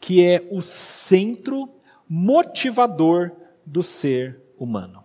que é o centro motivador do ser humano.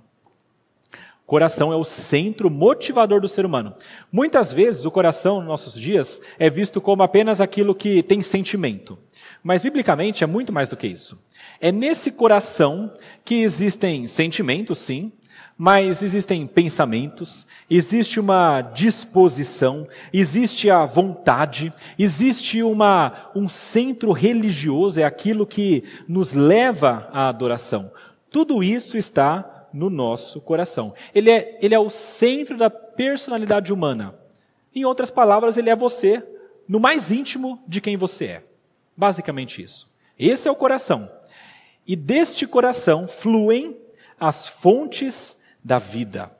Coração é o centro motivador do ser humano. Muitas vezes o coração, nos nossos dias, é visto como apenas aquilo que tem sentimento. Mas biblicamente é muito mais do que isso. É nesse coração que existem sentimentos, sim, mas existem pensamentos, existe uma disposição, existe a vontade, existe uma, um centro religioso, é aquilo que nos leva à adoração. Tudo isso está no nosso coração. Ele é, ele é o centro da personalidade humana. Em outras palavras, ele é você no mais íntimo de quem você é. Basicamente isso. Esse é o coração. E deste coração fluem as fontes da vida.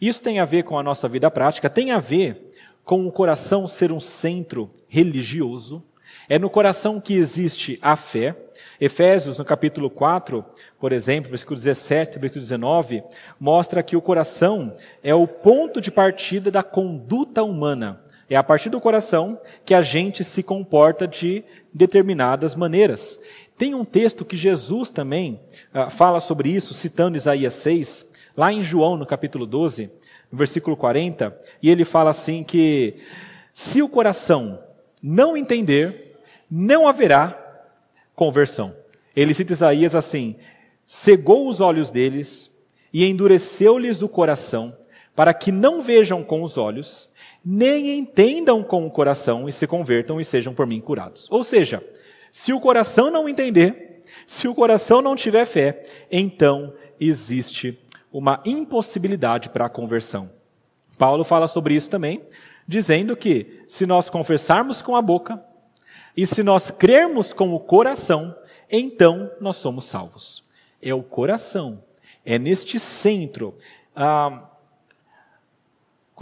Isso tem a ver com a nossa vida prática, tem a ver com o coração ser um centro religioso. É no coração que existe a fé. Efésios, no capítulo 4, por exemplo, versículo 17, versículo 19, mostra que o coração é o ponto de partida da conduta humana. É a partir do coração que a gente se comporta de determinadas maneiras. Tem um texto que Jesus também uh, fala sobre isso, citando Isaías 6, lá em João, no capítulo 12, no versículo 40, e ele fala assim que se o coração não entender, não haverá conversão. Ele cita Isaías assim: cegou os olhos deles e endureceu-lhes o coração, para que não vejam com os olhos, nem entendam com o coração e se convertam e sejam por mim curados. Ou seja, se o coração não entender, se o coração não tiver fé, então existe uma impossibilidade para a conversão. Paulo fala sobre isso também, dizendo que se nós confessarmos com a boca e se nós crermos com o coração, então nós somos salvos. É o coração, é neste centro. Ah,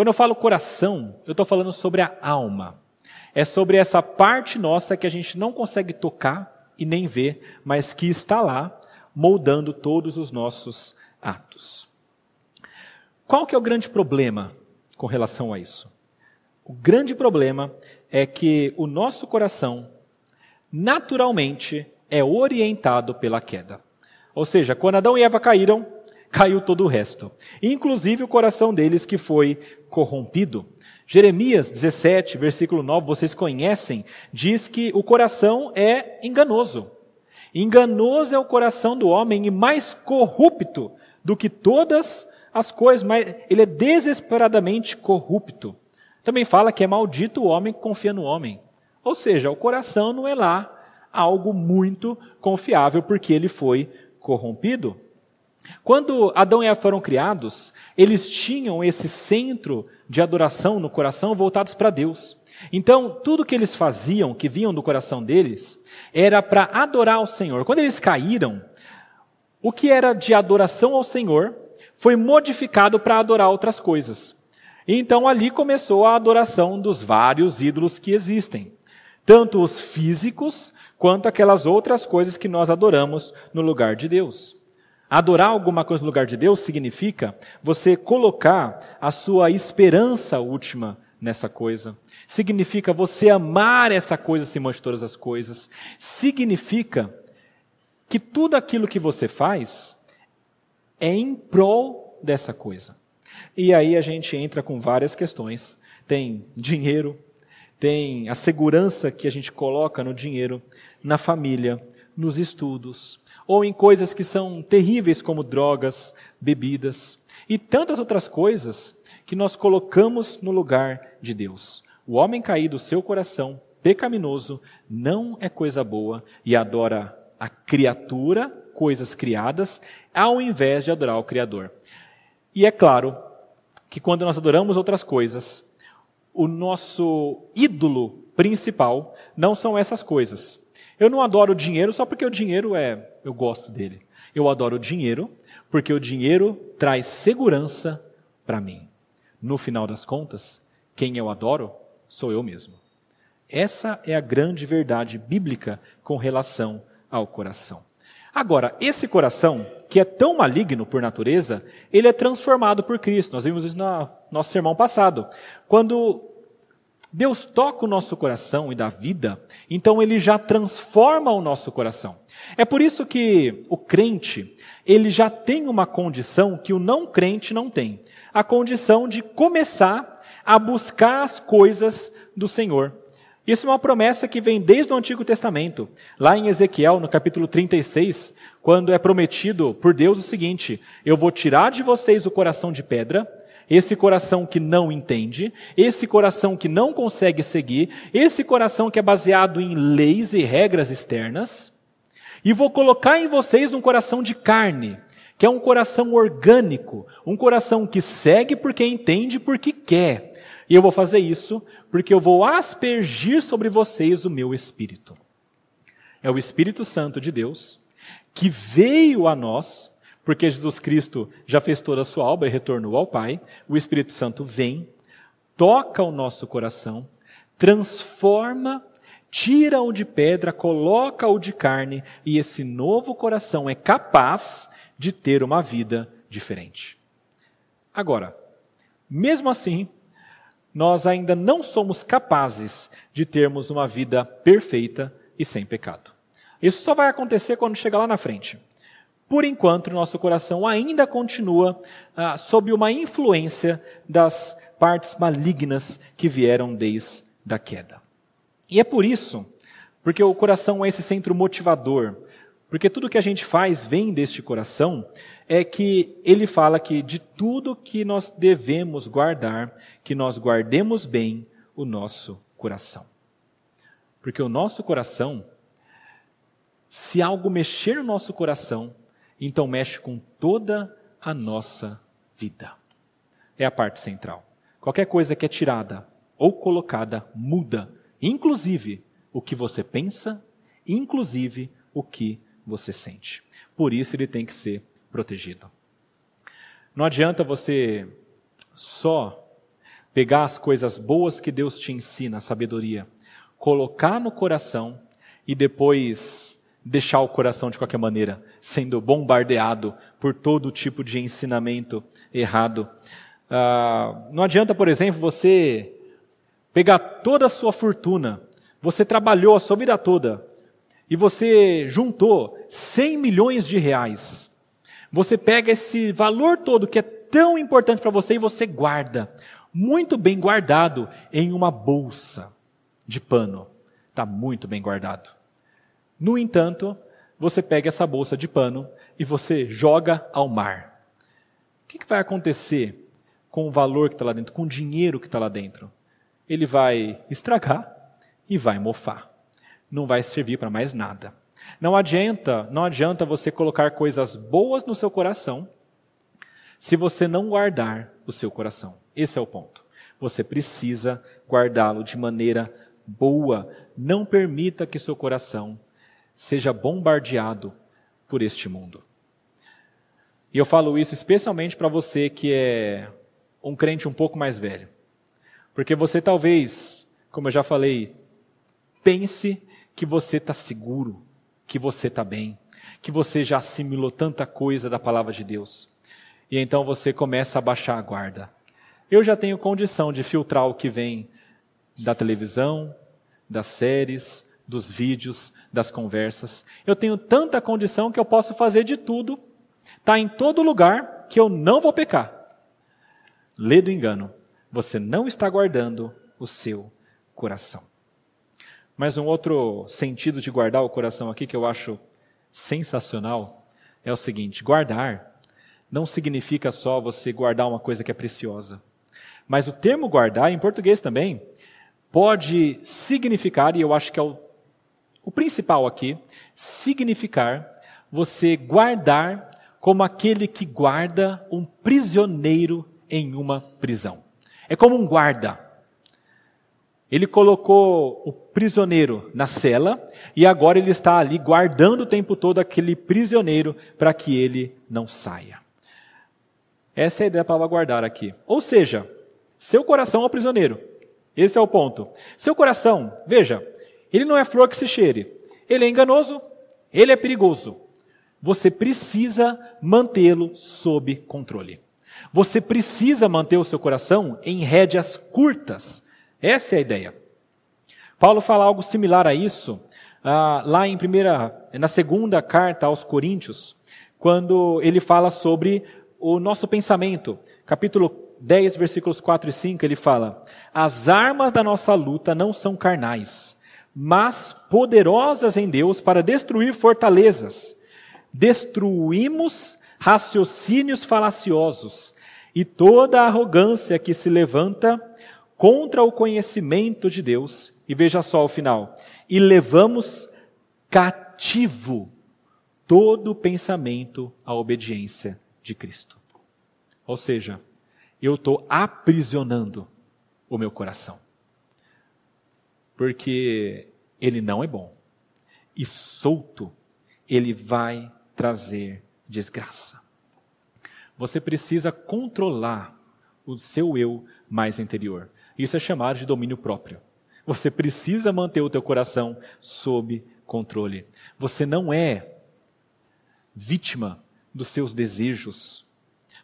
quando eu falo coração, eu estou falando sobre a alma. É sobre essa parte nossa que a gente não consegue tocar e nem ver, mas que está lá, moldando todos os nossos atos. Qual que é o grande problema com relação a isso? O grande problema é que o nosso coração naturalmente é orientado pela queda. Ou seja, quando Adão e Eva caíram, caiu todo o resto, inclusive o coração deles que foi corrompido. Jeremias 17, versículo 9, vocês conhecem, diz que o coração é enganoso. Enganoso é o coração do homem e mais corrupto do que todas as coisas, mas ele é desesperadamente corrupto. Também fala que é maldito o homem que confia no homem. Ou seja, o coração não é lá algo muito confiável porque ele foi corrompido. Quando Adão e Eva foram criados, eles tinham esse centro de adoração no coração voltados para Deus. Então, tudo que eles faziam, que vinham do coração deles, era para adorar o Senhor. Quando eles caíram, o que era de adoração ao Senhor foi modificado para adorar outras coisas. Então ali começou a adoração dos vários ídolos que existem, tanto os físicos quanto aquelas outras coisas que nós adoramos no lugar de Deus. Adorar alguma coisa no lugar de Deus significa você colocar a sua esperança última nessa coisa. Significa você amar essa coisa acima de todas as coisas. Significa que tudo aquilo que você faz é em prol dessa coisa. E aí a gente entra com várias questões. Tem dinheiro, tem a segurança que a gente coloca no dinheiro, na família, nos estudos, ou em coisas que são terríveis como drogas, bebidas e tantas outras coisas que nós colocamos no lugar de Deus. O homem caído, seu coração pecaminoso, não é coisa boa e adora a criatura, coisas criadas, ao invés de adorar o Criador. E é claro que quando nós adoramos outras coisas, o nosso ídolo principal não são essas coisas. Eu não adoro o dinheiro só porque o dinheiro é, eu gosto dele. Eu adoro o dinheiro porque o dinheiro traz segurança para mim. No final das contas, quem eu adoro sou eu mesmo. Essa é a grande verdade bíblica com relação ao coração. Agora, esse coração, que é tão maligno por natureza, ele é transformado por Cristo. Nós vimos isso no nosso sermão passado. Quando Deus toca o nosso coração e dá vida, então ele já transforma o nosso coração. É por isso que o crente, ele já tem uma condição que o não crente não tem. A condição de começar a buscar as coisas do Senhor. Isso é uma promessa que vem desde o Antigo Testamento. Lá em Ezequiel, no capítulo 36, quando é prometido por Deus o seguinte: Eu vou tirar de vocês o coração de pedra, esse coração que não entende, esse coração que não consegue seguir, esse coração que é baseado em leis e regras externas, e vou colocar em vocês um coração de carne, que é um coração orgânico, um coração que segue porque entende, porque quer. E eu vou fazer isso porque eu vou aspergir sobre vocês o meu espírito. É o Espírito Santo de Deus que veio a nós, porque Jesus Cristo já fez toda a sua obra e retornou ao Pai. O Espírito Santo vem, toca o nosso coração, transforma, tira o de pedra, coloca o de carne, e esse novo coração é capaz de ter uma vida diferente. Agora, mesmo assim, nós ainda não somos capazes de termos uma vida perfeita e sem pecado. Isso só vai acontecer quando chegar lá na frente. Por enquanto, nosso coração ainda continua ah, sob uma influência das partes malignas que vieram desde a queda. E é por isso, porque o coração é esse centro motivador, porque tudo que a gente faz vem deste coração, é que ele fala que de tudo que nós devemos guardar, que nós guardemos bem o nosso coração. Porque o nosso coração, se algo mexer no nosso coração, então mexe com toda a nossa vida. É a parte central. Qualquer coisa que é tirada ou colocada muda, inclusive o que você pensa, inclusive o que você sente. Por isso ele tem que ser protegido. Não adianta você só pegar as coisas boas que Deus te ensina, a sabedoria, colocar no coração e depois deixar o coração de qualquer maneira sendo bombardeado por todo tipo de ensinamento errado. Ah, não adianta, por exemplo, você pegar toda a sua fortuna, você trabalhou a sua vida toda e você juntou 100 milhões de reais você pega esse valor todo que é tão importante para você e você guarda, muito bem guardado, em uma bolsa de pano. Está muito bem guardado. No entanto, você pega essa bolsa de pano e você joga ao mar. O que, vai acontecer com o valor que está lá dentro, com o dinheiro que está lá dentro? Ele vai estragar e vai mofar. Não vai servir para mais nada. Não adianta, não adianta você colocar coisas boas no seu coração se você não guardar o seu coração. Esse é o ponto. Você precisa guardá-lo de maneira boa. Não permita que seu coração seja bombardeado por este mundo. E eu falo isso especialmente para você que é um crente um pouco mais velho. Porque você talvez, como eu já falei, pense que você está seguro, que você está bem, que você já assimilou tanta coisa da palavra de Deus. E então você começa a baixar a guarda. Eu já tenho condição de filtrar o que vem da televisão, das séries, dos vídeos, das conversas. Eu tenho tanta condição que eu posso fazer de tudo, tá em todo lugar que eu não vou pecar. Lê do engano. Você não está guardando o seu coração. Mas um outro sentido de guardar o coração aqui que eu acho sensacional é o seguinte: guardar não significa só você guardar uma coisa que é preciosa. Mas o termo guardar, em português também, pode significar, e eu acho que é o, o principal aqui, significar você guardar como aquele que guarda um prisioneiro em uma prisão. É como um guarda. Ele colocou o prisioneiro na cela e agora ele está ali guardando o tempo todo aquele prisioneiro para que ele não saia. Essa é a ideia para guardar aqui. Ou seja, seu coração é o prisioneiro. Esse é o ponto. Seu coração, veja, ele não é flor que se cheire. Ele é enganoso, ele é perigoso. Você precisa mantê-lo sob controle. Você precisa manter o seu coração em rédeas curtas essa é a ideia. Paulo fala algo similar a isso ah, lá em primeira, na segunda carta aos Coríntios, quando ele fala sobre o nosso pensamento. Capítulo 10, versículos 4 e 5, ele fala: As armas da nossa luta não são carnais, mas poderosas em Deus para destruir fortalezas. Destruímos raciocínios falaciosos e toda arrogância que se levanta contra o conhecimento de Deus. E veja só o final: e levamos cativo todo pensamento à obediência de Cristo. Ou seja, eu estou aprisionando o meu coração. Porque ele não é bom. E solto, ele vai trazer desgraça. Você precisa controlar o seu eu mais interior. Isso é chamado de domínio próprio. Você precisa manter o teu coração sob controle. Você não é vítima dos seus desejos.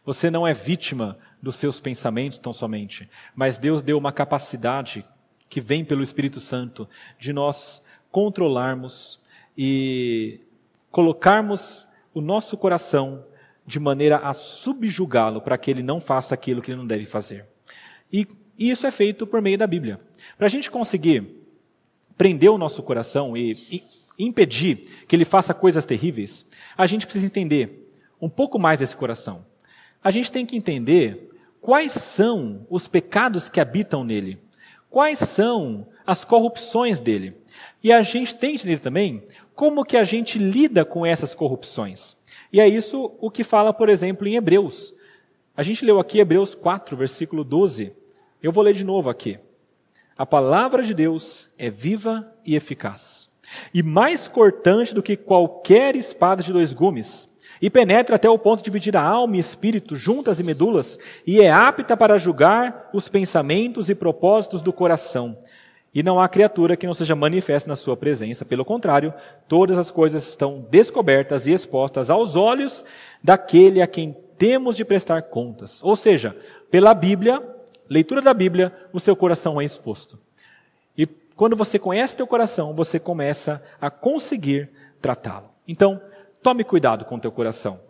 Você não é vítima dos seus pensamentos tão somente, mas Deus deu uma capacidade que vem pelo Espírito Santo de nós controlarmos e colocarmos o nosso coração de maneira a subjugá-lo para que ele não faça aquilo que ele não deve fazer. E isso é feito por meio da Bíblia. Para a gente conseguir prender o nosso coração e, e impedir que ele faça coisas terríveis, a gente precisa entender um pouco mais desse coração. A gente tem que entender quais são os pecados que habitam nele, quais são as corrupções dele. E a gente tem que entender também como que a gente lida com essas corrupções. E é isso o que fala, por exemplo, em Hebreus. A gente leu aqui Hebreus 4, versículo 12. Eu vou ler de novo aqui. A palavra de Deus é viva e eficaz, e mais cortante do que qualquer espada de dois gumes e penetra até o ponto de dividir a alma e espírito, juntas e medulas, e é apta para julgar os pensamentos e propósitos do coração. E não há criatura que não seja manifesta na sua presença, pelo contrário, todas as coisas estão descobertas e expostas aos olhos daquele a quem temos de prestar contas. Ou seja, pela Bíblia, leitura da Bíblia, o seu coração é exposto. E quando você conhece teu coração, você começa a conseguir tratá-lo. Então, Tome cuidado com o teu coração.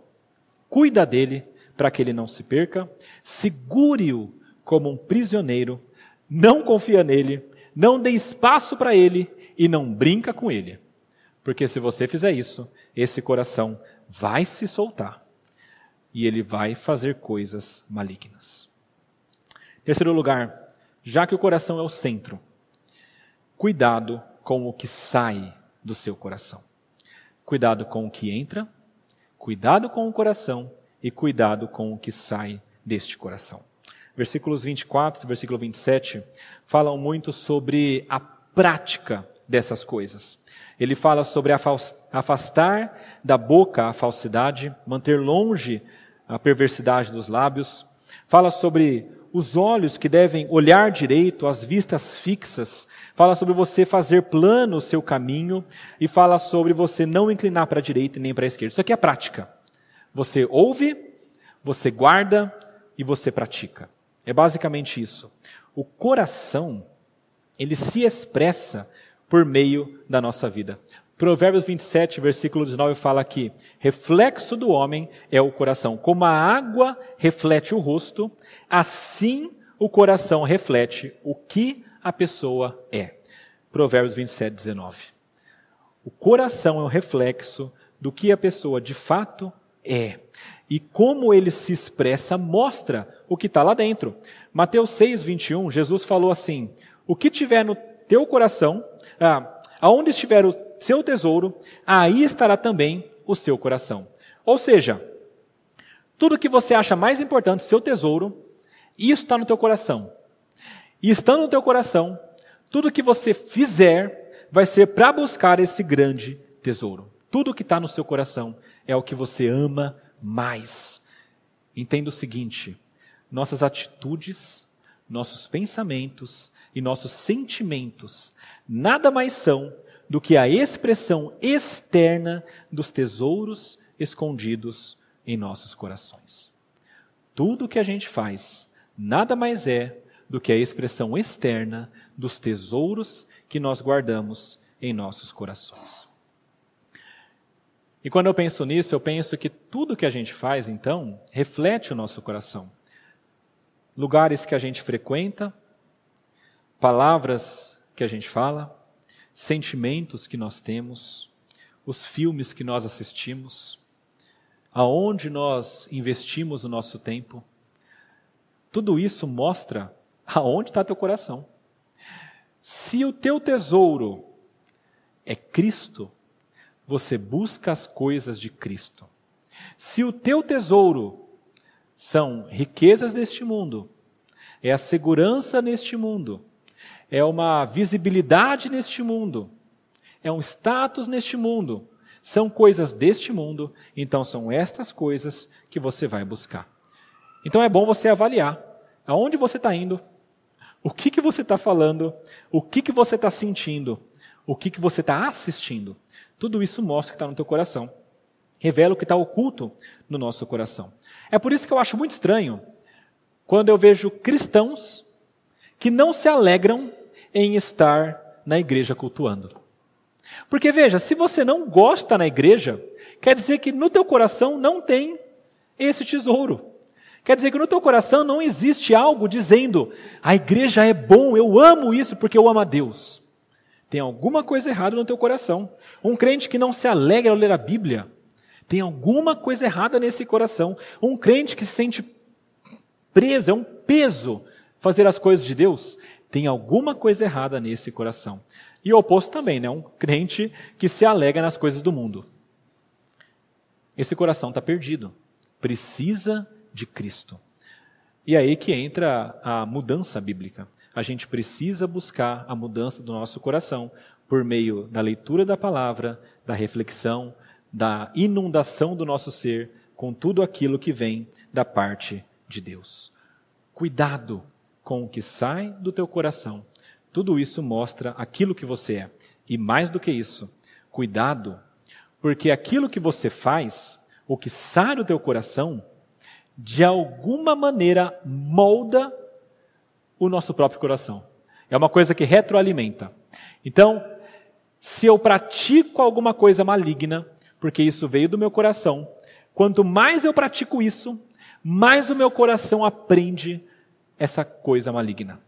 Cuida dele para que ele não se perca. Segure-o como um prisioneiro. Não confia nele. Não dê espaço para ele e não brinca com ele. Porque se você fizer isso, esse coração vai se soltar e ele vai fazer coisas malignas. Terceiro lugar, já que o coração é o centro, cuidado com o que sai do seu coração. Cuidado com o que entra, cuidado com o coração e cuidado com o que sai deste coração. Versículos 24 e versículo 27 falam muito sobre a prática dessas coisas. Ele fala sobre afastar da boca a falsidade, manter longe a perversidade dos lábios. Fala sobre os olhos que devem olhar direito, as vistas fixas, fala sobre você fazer plano o seu caminho e fala sobre você não inclinar para a direita nem para a esquerda. Isso aqui é prática. Você ouve, você guarda e você pratica. É basicamente isso. O coração, ele se expressa por meio da nossa vida. Provérbios 27, versículo 19 fala aqui: reflexo do homem é o coração. Como a água reflete o rosto, assim o coração reflete o que a pessoa é. Provérbios 27, 19. O coração é o reflexo do que a pessoa de fato é. E como ele se expressa, mostra o que está lá dentro. Mateus 6, 21, Jesus falou assim: O que tiver no teu coração, ah, aonde estiver o seu tesouro, aí estará também o seu coração. Ou seja, tudo que você acha mais importante, seu tesouro, isso está no teu coração. E estando no teu coração, tudo que você fizer vai ser para buscar esse grande tesouro. Tudo que está no seu coração é o que você ama mais. Entenda o seguinte: nossas atitudes, nossos pensamentos e nossos sentimentos nada mais são do que a expressão externa dos tesouros escondidos em nossos corações. Tudo que a gente faz nada mais é do que a expressão externa dos tesouros que nós guardamos em nossos corações. E quando eu penso nisso, eu penso que tudo que a gente faz, então, reflete o nosso coração. lugares que a gente frequenta, palavras que a gente fala, sentimentos que nós temos, os filmes que nós assistimos, aonde nós investimos o nosso tempo. Tudo isso mostra aonde está teu coração. Se o teu tesouro é Cristo, você busca as coisas de Cristo. Se o teu tesouro são riquezas deste mundo, é a segurança neste mundo, é uma visibilidade neste mundo, é um status neste mundo, são coisas deste mundo, então são estas coisas que você vai buscar. Então é bom você avaliar aonde você está indo, o que, que você está falando, o que, que você está sentindo, o que, que você está assistindo. Tudo isso mostra que está no teu coração. Revela o que está oculto no nosso coração. É por isso que eu acho muito estranho quando eu vejo cristãos que não se alegram em estar na igreja cultuando. Porque veja, se você não gosta na igreja, quer dizer que no teu coração não tem esse tesouro. Quer dizer que no teu coração não existe algo dizendo: a igreja é bom, eu amo isso porque eu amo a Deus. Tem alguma coisa errada no teu coração. Um crente que não se alegra ao ler a Bíblia, tem alguma coisa errada nesse coração. Um crente que se sente preso, é um peso fazer as coisas de Deus, tem alguma coisa errada nesse coração. E o oposto também, né? Um crente que se alegra nas coisas do mundo. Esse coração está perdido. Precisa de Cristo. E aí que entra a mudança bíblica. A gente precisa buscar a mudança do nosso coração por meio da leitura da palavra, da reflexão, da inundação do nosso ser com tudo aquilo que vem da parte de Deus. Cuidado com o que sai do teu coração. Tudo isso mostra aquilo que você é. E mais do que isso, cuidado, porque aquilo que você faz, o que sai do teu coração, de alguma maneira molda o nosso próprio coração. É uma coisa que retroalimenta. Então, se eu pratico alguma coisa maligna, porque isso veio do meu coração, quanto mais eu pratico isso, mais o meu coração aprende essa coisa maligna.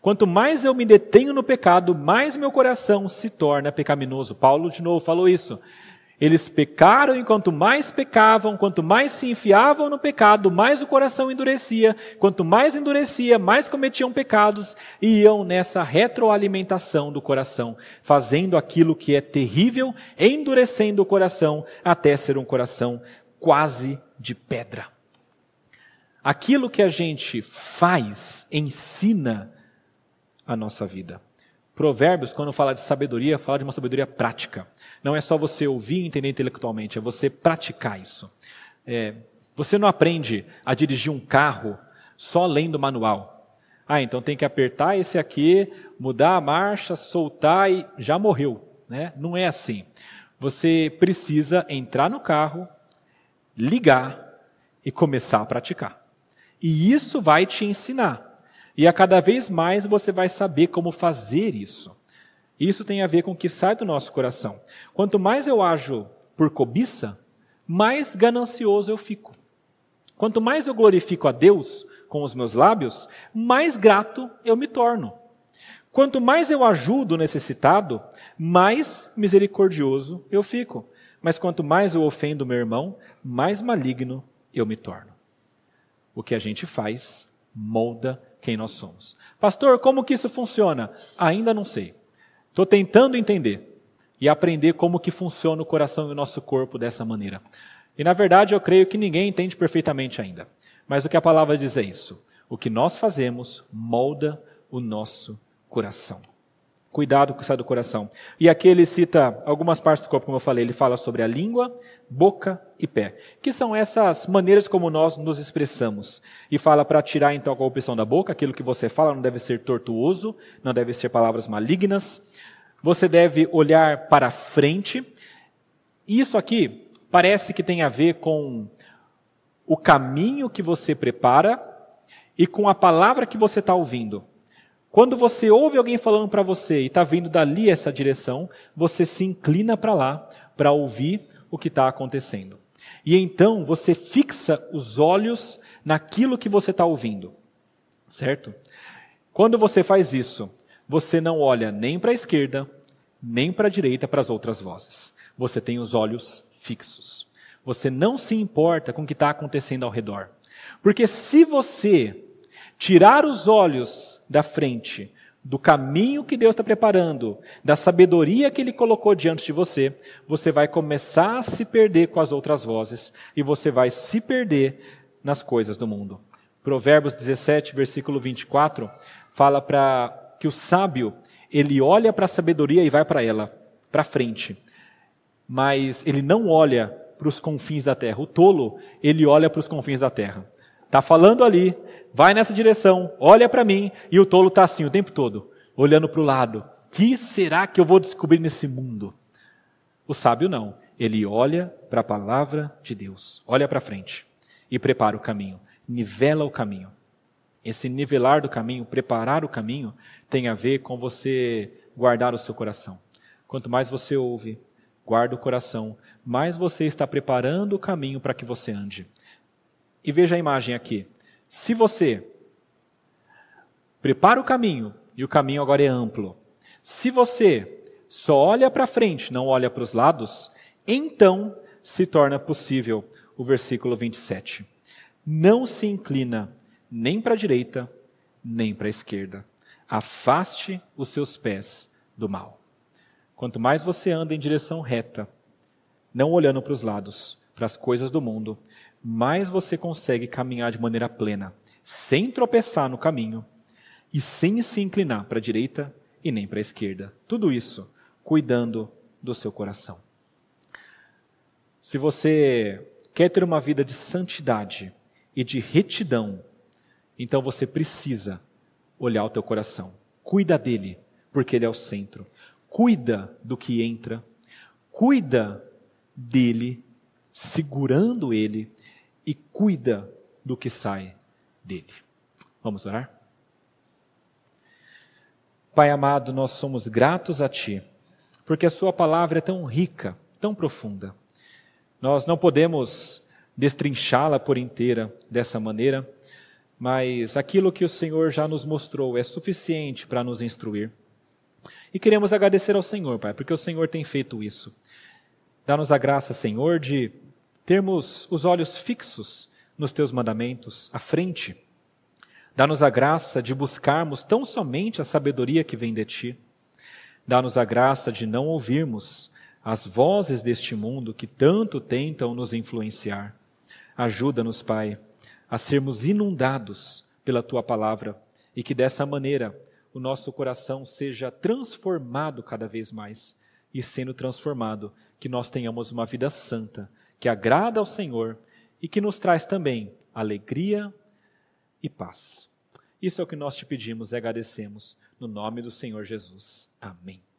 Quanto mais eu me detenho no pecado, mais meu coração se torna pecaminoso. Paulo de novo falou isso. Eles pecaram e quanto mais pecavam, quanto mais se enfiavam no pecado, mais o coração endurecia. Quanto mais endurecia, mais cometiam pecados e iam nessa retroalimentação do coração, fazendo aquilo que é terrível, endurecendo o coração até ser um coração quase de pedra. Aquilo que a gente faz ensina a nossa vida. Provérbios, quando fala de sabedoria, fala de uma sabedoria prática. Não é só você ouvir e entender intelectualmente, é você praticar isso. É, você não aprende a dirigir um carro só lendo o manual. Ah, então tem que apertar esse aqui, mudar a marcha, soltar e já morreu. Né? Não é assim. Você precisa entrar no carro, ligar e começar a praticar. E isso vai te ensinar. E a cada vez mais você vai saber como fazer isso. Isso tem a ver com o que sai do nosso coração. Quanto mais eu ajo por cobiça, mais ganancioso eu fico. Quanto mais eu glorifico a Deus com os meus lábios, mais grato eu me torno. Quanto mais eu ajudo o necessitado, mais misericordioso eu fico. Mas quanto mais eu ofendo meu irmão, mais maligno eu me torno. O que a gente faz molda quem nós somos. Pastor, como que isso funciona? Ainda não sei. Estou tentando entender e aprender como que funciona o coração e o nosso corpo dessa maneira. E na verdade eu creio que ninguém entende perfeitamente ainda. Mas o que a palavra diz é isso. O que nós fazemos molda o nosso coração. Cuidado com o que sai do coração. E aqui ele cita algumas partes do corpo, como eu falei. Ele fala sobre a língua, boca e pé, que são essas maneiras como nós nos expressamos. E fala para tirar então a corrupção da boca, aquilo que você fala não deve ser tortuoso, não deve ser palavras malignas. Você deve olhar para frente. Isso aqui parece que tem a ver com o caminho que você prepara e com a palavra que você está ouvindo. Quando você ouve alguém falando para você e está vindo dali essa direção, você se inclina para lá para ouvir o que está acontecendo. E então você fixa os olhos naquilo que você está ouvindo. Certo? Quando você faz isso, você não olha nem para a esquerda, nem para a direita para as outras vozes. Você tem os olhos fixos. Você não se importa com o que está acontecendo ao redor. Porque se você tirar os olhos da frente, do caminho que Deus está preparando, da sabedoria que Ele colocou diante de você, você vai começar a se perder com as outras vozes e você vai se perder nas coisas do mundo. Provérbios 17, versículo 24, fala para que o sábio, ele olha para a sabedoria e vai para ela, para frente. Mas ele não olha para os confins da terra. O tolo, ele olha para os confins da terra. Está falando ali, vai nessa direção, olha para mim, e o tolo está assim o tempo todo, olhando para o lado. que será que eu vou descobrir nesse mundo? O sábio não. Ele olha para a palavra de Deus, olha para frente e prepara o caminho, nivela o caminho. Esse nivelar do caminho, preparar o caminho, tem a ver com você guardar o seu coração. Quanto mais você ouve, guarda o coração, mais você está preparando o caminho para que você ande. E veja a imagem aqui. Se você prepara o caminho, e o caminho agora é amplo, se você só olha para frente, não olha para os lados, então se torna possível o versículo 27. Não se inclina nem para a direita, nem para a esquerda. Afaste os seus pés do mal. Quanto mais você anda em direção reta, não olhando para os lados, para as coisas do mundo, mais você consegue caminhar de maneira plena, sem tropeçar no caminho e sem se inclinar para a direita e nem para a esquerda. Tudo isso cuidando do seu coração. Se você quer ter uma vida de santidade e de retidão, então você precisa olhar o teu coração. Cuida dele, porque ele é o centro. Cuida do que entra. Cuida dele, segurando ele e cuida do que sai dele. Vamos orar? Pai amado, nós somos gratos a Ti, porque a Sua palavra é tão rica, tão profunda. Nós não podemos destrinchá-la por inteira dessa maneira, mas aquilo que o Senhor já nos mostrou é suficiente para nos instruir. E queremos agradecer ao Senhor, Pai, porque o Senhor tem feito isso. Dá-nos a graça, Senhor, de termos os olhos fixos nos teus mandamentos, à frente. Dá-nos a graça de buscarmos tão somente a sabedoria que vem de ti. Dá-nos a graça de não ouvirmos as vozes deste mundo que tanto tentam nos influenciar. Ajuda-nos, Pai, a sermos inundados pela tua palavra e que dessa maneira o nosso coração seja transformado cada vez mais e sendo transformado, que nós tenhamos uma vida santa que agrada ao Senhor e que nos traz também alegria e paz. Isso é o que nós te pedimos e agradecemos no nome do Senhor Jesus. Amém.